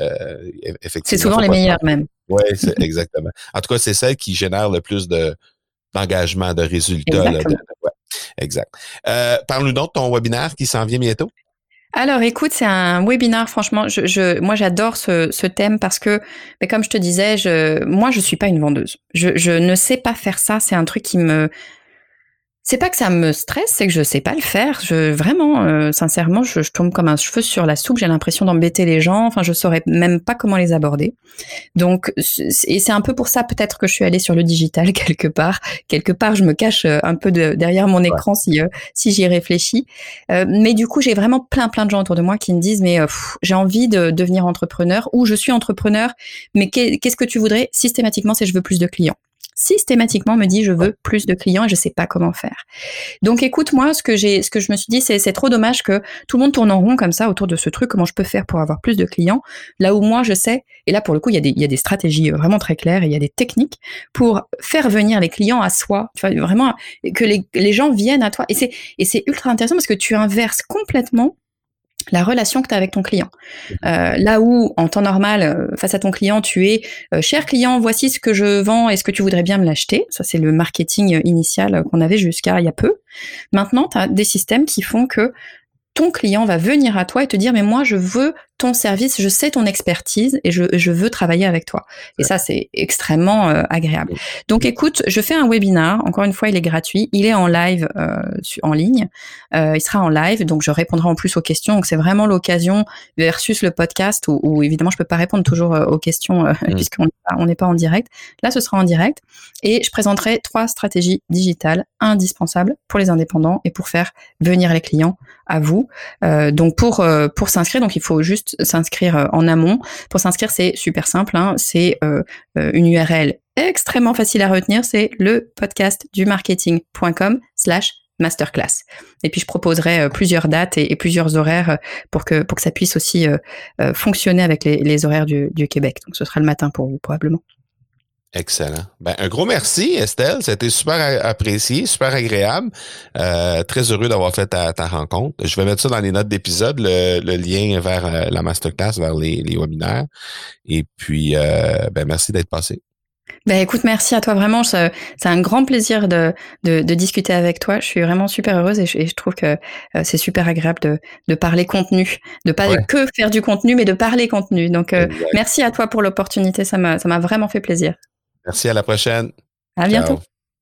effectivement. C'est souvent les meilleurs même. Oui, exactement. En tout cas, c'est celle qui génère le plus de d'engagement, de résultats. Là, Exact. Euh, Parle-nous donc de ton webinaire qui s'en vient bientôt. Alors, écoute, c'est un webinaire. Franchement, je, moi, j'adore ce, thème parce que, mais comme je te disais, je, moi, je suis pas une vendeuse. Je ne sais pas faire ça. C'est un truc qui me, c'est pas que ça me stresse, c'est que je sais pas le faire. Je vraiment, euh, sincèrement, je, je, tombe comme un cheveu sur la soupe. J'ai l'impression d'embêter les gens. Enfin, je saurais même pas comment les aborder. Donc, et c'est un peu pour ça peut-être que je suis allée sur le digital quelque part. Quelque part, je me cache euh, un peu de, derrière mon écran si euh, si j'y réfléchis. mais du coup, j'ai vraiment plein plein de gens autour de moi qui me disent mais j'ai envie de devenir entrepreneur ou je suis entrepreneur. Mais qu'est-ce que tu voudrais systématiquement C'est je veux plus de clients? Systématiquement me dit je veux plus de clients et je sais pas comment faire. Donc écoute moi ce que j'ai ce que je me suis dit c'est c'est trop dommage que tout le monde tourne en rond comme ça autour de ce truc comment je peux faire pour avoir plus de clients. Là où moi je sais et là pour le coup il y a des il y a des stratégies euh, vraiment très claires et il y a des techniques pour faire venir les clients à soi. Tu vois vraiment que les, les gens viennent à toi. Et c'est et c'est ultra intéressant parce que tu inverses complètement la relation que tu as avec ton client. Euh, là où, en temps normal, euh, face à ton client, tu es euh, cher client, voici ce que je vends, est-ce que tu voudrais bien me l'acheter Ça, c'est le marketing initial qu'on avait jusqu'à il y a peu. Maintenant, tu as des systèmes qui font que ton client va venir à toi et te dire mais moi je veux ton service, je sais ton expertise et je, je veux travailler avec toi. Et ça c'est extrêmement euh, agréable. Donc écoute, je fais un webinar, encore une fois il est gratuit, il est en live euh, en ligne, euh, il sera en live donc je répondrai en plus aux questions. Donc c'est vraiment l'occasion versus le podcast où, évidemment je peux pas répondre toujours aux questions mm. puisqu'on on n'est pas en direct. Là ce sera en direct et je présenterai trois stratégies digitales indispensables pour les indépendants et pour faire venir les clients à vous. Euh, donc pour euh, pour s'inscrire, donc il faut juste s'inscrire en amont. Pour s'inscrire, c'est super simple. Hein. C'est une URL extrêmement facile à retenir. C'est le podcast du marketing.com slash masterclass. Et puis je proposerai plusieurs dates et, plusieurs horaires pour que pour que ça puisse aussi fonctionner avec les, horaires du, Québec. Donc ce sera le matin pour vous probablement. Excellent. Ben, un gros merci, Estelle. C'était super apprécié, super agréable. Euh, très heureux d'avoir fait ta, rencontre. Je vais mettre ça dans les notes d'épisode, le, lien vers euh, la masterclass, vers les, webinaires. Et puis, euh, ben, merci d'être passé. Ben écoute, merci à toi vraiment. C'est un grand plaisir de, de, discuter avec toi. Je suis vraiment super heureuse et je, trouve que c'est super agréable de, de parler contenu, de pas que faire du contenu, mais de parler contenu. Donc merci à toi pour l'opportunité. Ça m'a vraiment fait plaisir. Merci, à la prochaine. À bientôt.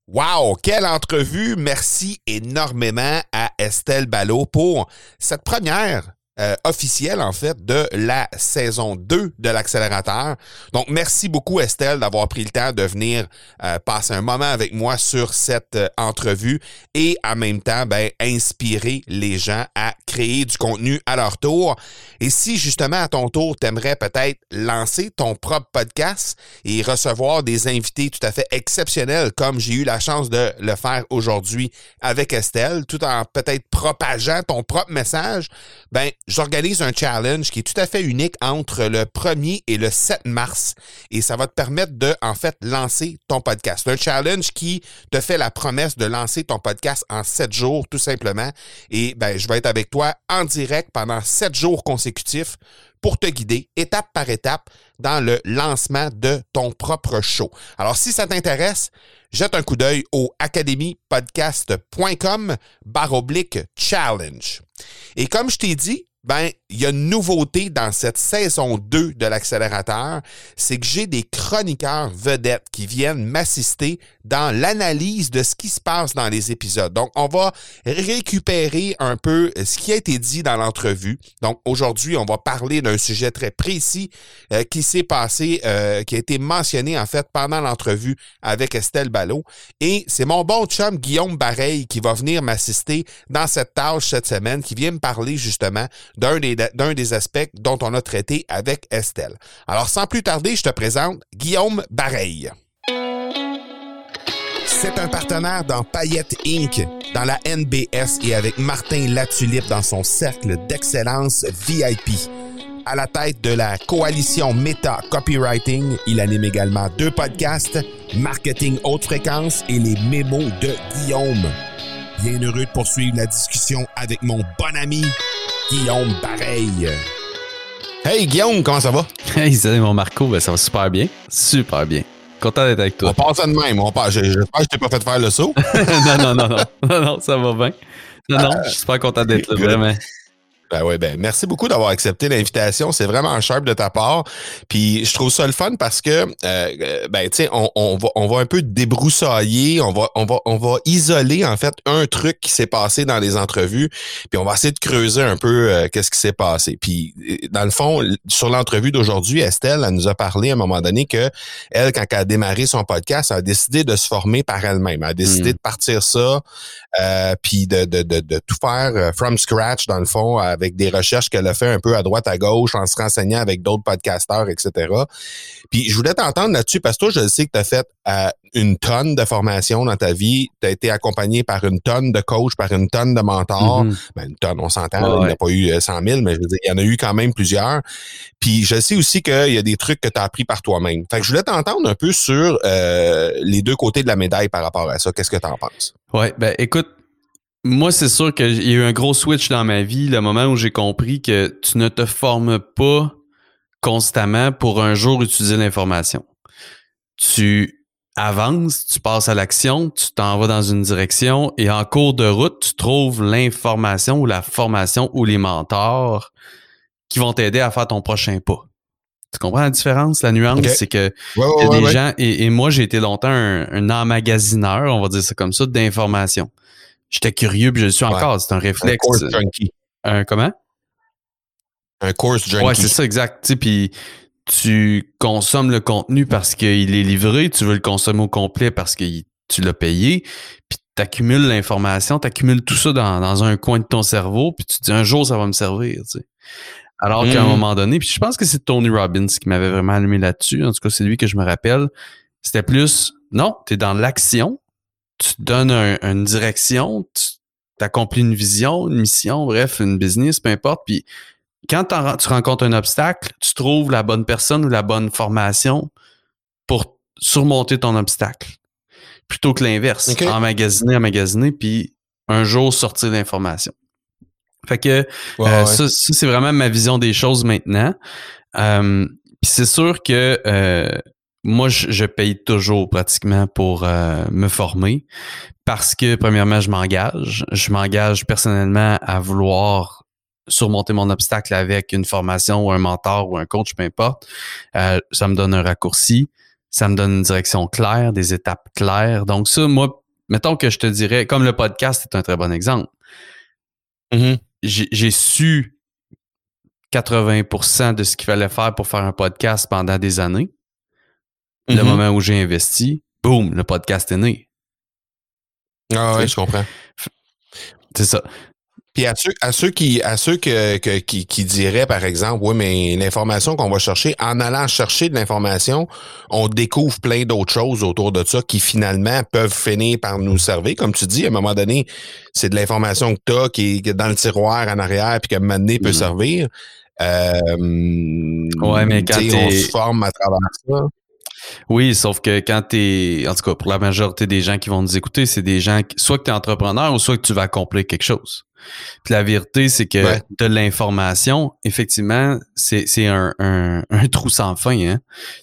Wow, quelle entrevue! Merci énormément à Estelle Ballot pour cette première euh, officielle, en fait, de la saison 2 de l'accélérateur. Donc, merci beaucoup, Estelle, d'avoir pris le temps de venir euh, passer un moment avec moi sur cette euh, entrevue et en même temps, ben, inspirer les gens à créer du contenu à leur tour. Et si justement, à ton tour, tu aimerais peut-être lancer ton propre podcast et recevoir des invités tout à fait exceptionnels, comme j'ai eu la chance de le faire aujourd'hui avec Estelle, tout en peut-être propageant ton propre message, ben, j'organise un challenge qui est tout à fait unique entre le 1er et le 7 mars et ça va te permettre de, en fait, lancer ton podcast. Un challenge qui te fait la promesse de lancer ton podcast en 7 jours, tout simplement. Et ben, je vais être avec toi en direct pendant 7 jours consécutifs pour te guider étape par étape dans le lancement de ton propre show. Alors, si ça t'intéresse, jette un coup d'œil au academypodcast.com baroblique challenge. Et comme je t'ai dit, ben, il y a une nouveauté dans cette saison 2 de l'accélérateur, c'est que j'ai des chroniqueurs vedettes qui viennent m'assister dans l'analyse de ce qui se passe dans les épisodes. Donc, on va récupérer un peu ce qui a été dit dans l'entrevue. Donc, aujourd'hui, on va parler d'un sujet très précis euh, qui s'est passé, euh, qui a été mentionné en fait pendant l'entrevue avec Estelle Ballot. Et c'est mon bon chum Guillaume Bareil qui va venir m'assister dans cette tâche cette semaine, qui vient me parler justement d'un des aspects dont on a traité avec Estelle. Alors, sans plus tarder, je te présente Guillaume Bareil. C'est un partenaire dans Payette Inc., dans la NBS et avec Martin Latulippe dans son cercle d'excellence VIP. À la tête de la coalition Meta Copywriting, il anime également deux podcasts, Marketing Haute Fréquence et les mémos de Guillaume. Bien heureux de poursuivre la discussion avec mon bon ami Guillaume Pareil. Hey Guillaume, comment ça va? Hey, salut mon Marco, ben, ça va super bien. Super bien. Content d'être avec toi. On passe de même. On passe. J'espère que je t'ai pas fait faire le saut. non, non, non, non, non. Non, ça va bien. Non, non, je suis super content d'être là, vraiment. Ben oui, ben merci beaucoup d'avoir accepté l'invitation. C'est vraiment un sharp de ta part. Puis je trouve ça le fun parce que euh, euh, ben tu sais, on, on, va on va un peu débroussailler, on va on va on va isoler en fait un truc qui s'est passé dans les entrevues, puis on va essayer de creuser un peu euh, qu'est-ce qui s'est passé. Puis dans le fond, sur l'entrevue d'aujourd'hui, Estelle, elle nous a parlé à un moment donné que elle, quand elle a démarré son podcast, elle a décidé de se former par elle-même. Elle a décidé hmm. de partir ça, euh, puis de, de, de, de, tout faire from scratch dans le fond avec des recherches qu'elle a fait un peu à droite, à gauche, en se renseignant avec d'autres podcasteurs, etc. Puis je voulais t'entendre là-dessus parce que toi, je sais que tu as fait euh, une tonne de formation dans ta vie. Tu as été accompagné par une tonne de coachs, par une tonne de mentors. Mm-hmm. ben, une tonne, on s'entend, il n'y a pas eu 100 euh, 000, mais je veux dire, il y en a eu quand même plusieurs. Puis je sais aussi qu'il y a des trucs que tu as appris par toi-même. Fait que je voulais t'entendre un peu sur euh, les deux côtés de la médaille par rapport à ça. Qu'est-ce que tu en penses? Ouais, ben écoute, moi, c'est sûr qu'il y a eu un gros switch dans ma vie, le moment où j'ai compris que tu ne te formes pas constamment pour un jour utiliser l'information. Tu avances, tu passes à l'action, tu t'en vas dans une direction et en cours de route, tu trouves l'information ou la formation ou les mentors qui vont t'aider à faire ton prochain pas. Tu comprends la différence, la nuance? C'est que y a des gens, et, moi j'ai été longtemps un, un emmagasineur, on va dire ça comme ça, d'informations j'étais curieux, puis je le suis encore. C'est un réflexe. Un course junkie. Un comment? Un course junkie. Ouais, c'est ça, exact. Puis tu consommes le contenu parce qu'il est livré, tu veux le consommer au complet parce que tu l'as payé, puis tu accumules l'information, tu accumules tout ça dans, un coin de ton cerveau, puis tu te dis un jour ça va me servir. Alors qu'à un Mhm. moment donné, puis je pense que c'est Tony Robbins qui m'avait vraiment allumé là-dessus. En tout cas, c'est lui que je me rappelle. C'était plus, non, tu es dans l'action, tu te donnes un- une direction, tu accomplis une vision, une mission, bref, une business, peu importe. Puis quand tu rencontres un obstacle, tu trouves la bonne personne ou la bonne formation pour surmonter ton obstacle. Plutôt que l'inverse, emmagasiner, emmagasiner, puis un jour sortir l'information. Fait que euh, ouais. ça, ça, c'est vraiment ma vision des choses maintenant. Euh, Puis c'est sûr que euh, moi, je, je paye toujours pratiquement pour euh, me former parce que, premièrement, je m'engage. Je m'engage personnellement à vouloir surmonter mon obstacle avec une formation ou un mentor ou un coach, peu importe. Euh, ça me donne un raccourci, ça me donne une direction claire, des étapes claires. Donc ça, moi, mettons que je te dirais, comme le podcast est un très bon exemple Mhm. j'ai j'ai su 80% de ce qu'il fallait faire pour faire un podcast pendant des années. Le Mhm. moment où j'ai investi, boum, le podcast est né. Ah ouais, je comprends. C'est ça. Puis à ceux, à ceux qui à ceux que, que- qui, qui diraient, par exemple, oui, mais l'information qu'on va chercher, en allant chercher de l'information, on découvre plein d'autres choses autour de ça qui finalement peuvent finir par nous servir. Comme tu dis, à un moment donné, c'est de l'information que tu as qui est dans le tiroir en arrière puis que maintenant peut Mhm. servir. Euh, Ouais, mais quand tu on se forme à travers ça. Oui, sauf que quand t'es, en tout cas, pour la majorité des gens qui vont nous écouter, c'est des gens, qui- soit que tu es entrepreneur ou soit que tu vas accomplir quelque chose. Puis la vérité, c'est que Ouais. de l'information, effectivement, c'est c'est un, un, un trou sans fin. Hein?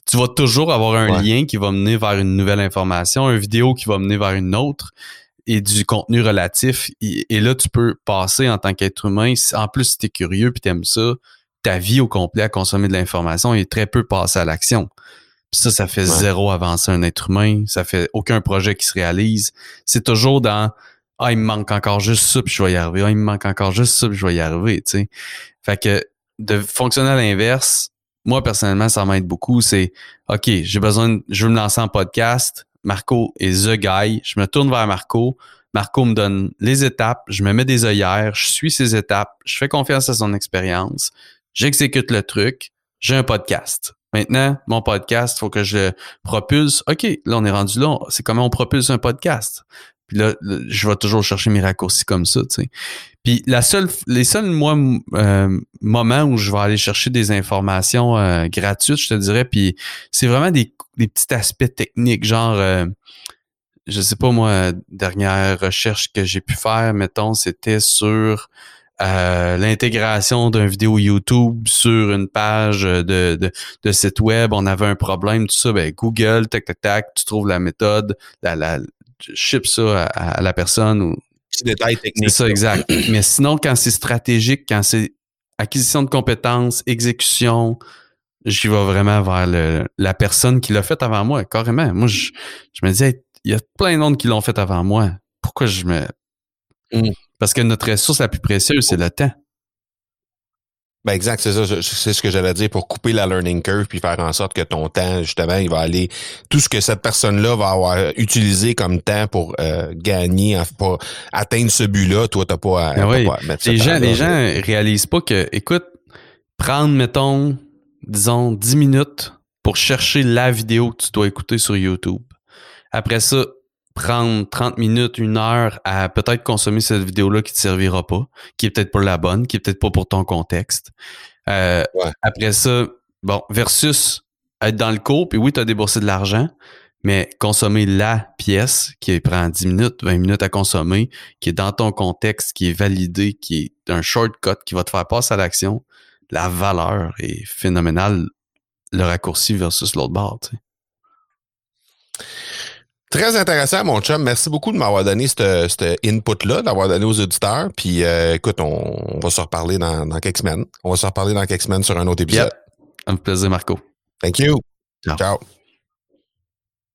Tu vas toujours avoir un Ouais. lien qui va mener vers une nouvelle information, une vidéo qui va mener vers une autre et du contenu relatif. Et, et là, tu peux passer en tant qu'être humain. En plus, si tu es curieux puis tu aimes ça, ta vie au complet à consommer de l'information et très peu passer à l'action. Puis ça, ça fait Ouais. zéro avancer un être humain. Ça fait aucun projet qui se réalise. C'est toujours dans Ah, il me manque encore juste ça, puis je vais y arriver. Ah, il me manque encore juste ça, puis je vais y arriver. tu sais. Fait que de fonctionner à l'inverse, moi personnellement, ça m'aide beaucoup. C'est OK, j'ai besoin, de- je veux me lancer en podcast. Marco est the guy. Je me tourne vers Marco. Marco me donne les étapes, je me mets des œillères, je suis ses étapes, je fais confiance à son expérience, j'exécute le truc, j'ai un podcast. Maintenant, mon podcast, faut que je le propulse. OK, là, on est rendu là. C'est comment on propulse un podcast? Puis là, je vais toujours chercher mes raccourcis comme ça, tu sais. Puis la seule, les seuls moi, euh, moments où je vais aller chercher des informations euh, gratuites, je te dirais, puis c'est vraiment des, des petits aspects techniques, genre, euh, je sais pas moi, dernière recherche que j'ai pu faire, mettons, c'était sur euh, l'intégration d'un vidéo YouTube sur une page de, de, de site web. On avait un problème, tout ça, ben Google, tac, tac, tac, tu trouves la méthode, la, la, ship ça à, à la personne ou Petit détail c'est technique. ça, exact. Mais sinon, quand c'est stratégique, quand c'est acquisition de compétences, exécution, j'y vais vraiment vers le, la personne qui l'a fait avant moi, carrément. Moi, je, je me disais, il y a plein d'autres qui l'ont fait avant moi. Pourquoi je me... Mm. Parce que notre ressource la plus précieuse, c'est le temps. Ben exact, c'est ça, c'est ce que j'allais dire pour couper la learning curve puis faire en sorte que ton temps justement, il va aller tout ce que cette personne-là va avoir utilisé comme temps pour euh, gagner, pour atteindre ce but-là, toi t'as pas à, Ben oui. pas à mettre Les gens, les gens réalisent pas que, écoute, prendre, mettons, disons, 10 minutes pour chercher la vidéo que tu dois écouter sur YouTube. Après ça, prendre 30 minutes, une heure à peut-être consommer cette vidéo-là qui te servira pas, qui est peut-être pas la bonne, qui est peut-être pas pour ton contexte. Euh, Ouais. Après ça, bon, versus être dans le cours, puis oui, tu as déboursé de l'argent, mais consommer la pièce qui prend 10 minutes, 20 minutes à consommer, qui est dans ton contexte, qui est validé, qui est un shortcut qui va te faire passer à l'action, la valeur est phénoménale, le raccourci versus l'autre. Tu sais. Très intéressant, mon chum. Merci beaucoup de m'avoir donné ce cet input-là, d'avoir donné aux auditeurs. Puis euh, écoute, on, on va se reparler dans, dans quelques semaines. On va se reparler dans quelques semaines sur un autre épisode. Un plaisir, Marco. Thank you. Ciao. Ciao.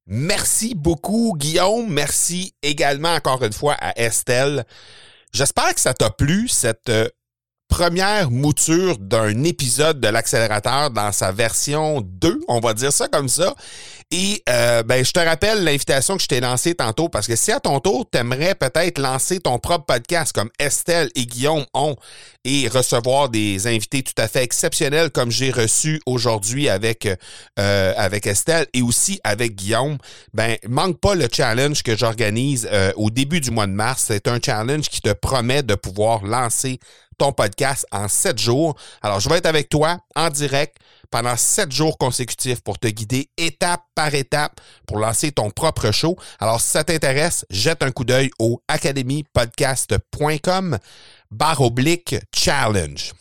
Merci beaucoup, Guillaume. Merci également encore une fois à Estelle. J'espère que ça t'a plu, cette euh, première mouture d'un épisode de l'accélérateur dans sa version 2, on va dire ça comme ça. Et euh, ben, je te rappelle l'invitation que je t'ai lancée tantôt parce que si à ton tour, tu aimerais peut-être lancer ton propre podcast comme Estelle et Guillaume ont et recevoir des invités tout à fait exceptionnels comme j'ai reçu aujourd'hui avec, euh, avec Estelle et aussi avec Guillaume, ben manque pas le challenge que j'organise euh, au début du mois de mars. C'est un challenge qui te promet de pouvoir lancer ton podcast en sept jours. Alors, je vais être avec toi en direct pendant sept jours consécutifs pour te guider étape par étape pour lancer ton propre show. Alors, si ça t'intéresse, jette un coup d'œil au academypodcast.com barre oblique challenge.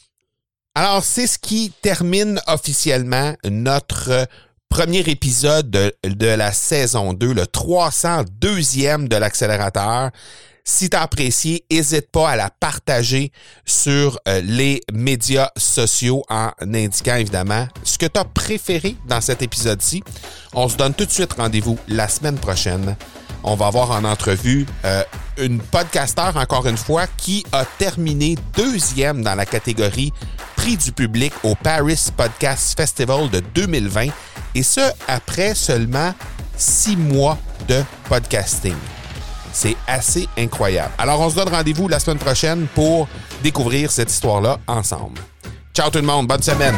Alors, c'est ce qui termine officiellement notre premier épisode de, de la saison 2, le 302e de l'accélérateur. Si tu as apprécié, n'hésite pas à la partager sur euh, les médias sociaux en indiquant évidemment ce que tu as préféré dans cet épisode-ci. On se donne tout de suite rendez-vous la semaine prochaine. On va avoir en entrevue euh, une podcasteur, encore une fois, qui a terminé deuxième dans la catégorie prix du public au Paris Podcast Festival de 2020, et ce, après seulement six mois de podcasting. C'est assez incroyable. Alors, on se donne rendez-vous la semaine prochaine pour découvrir cette histoire-là ensemble. Ciao tout le monde, bonne semaine!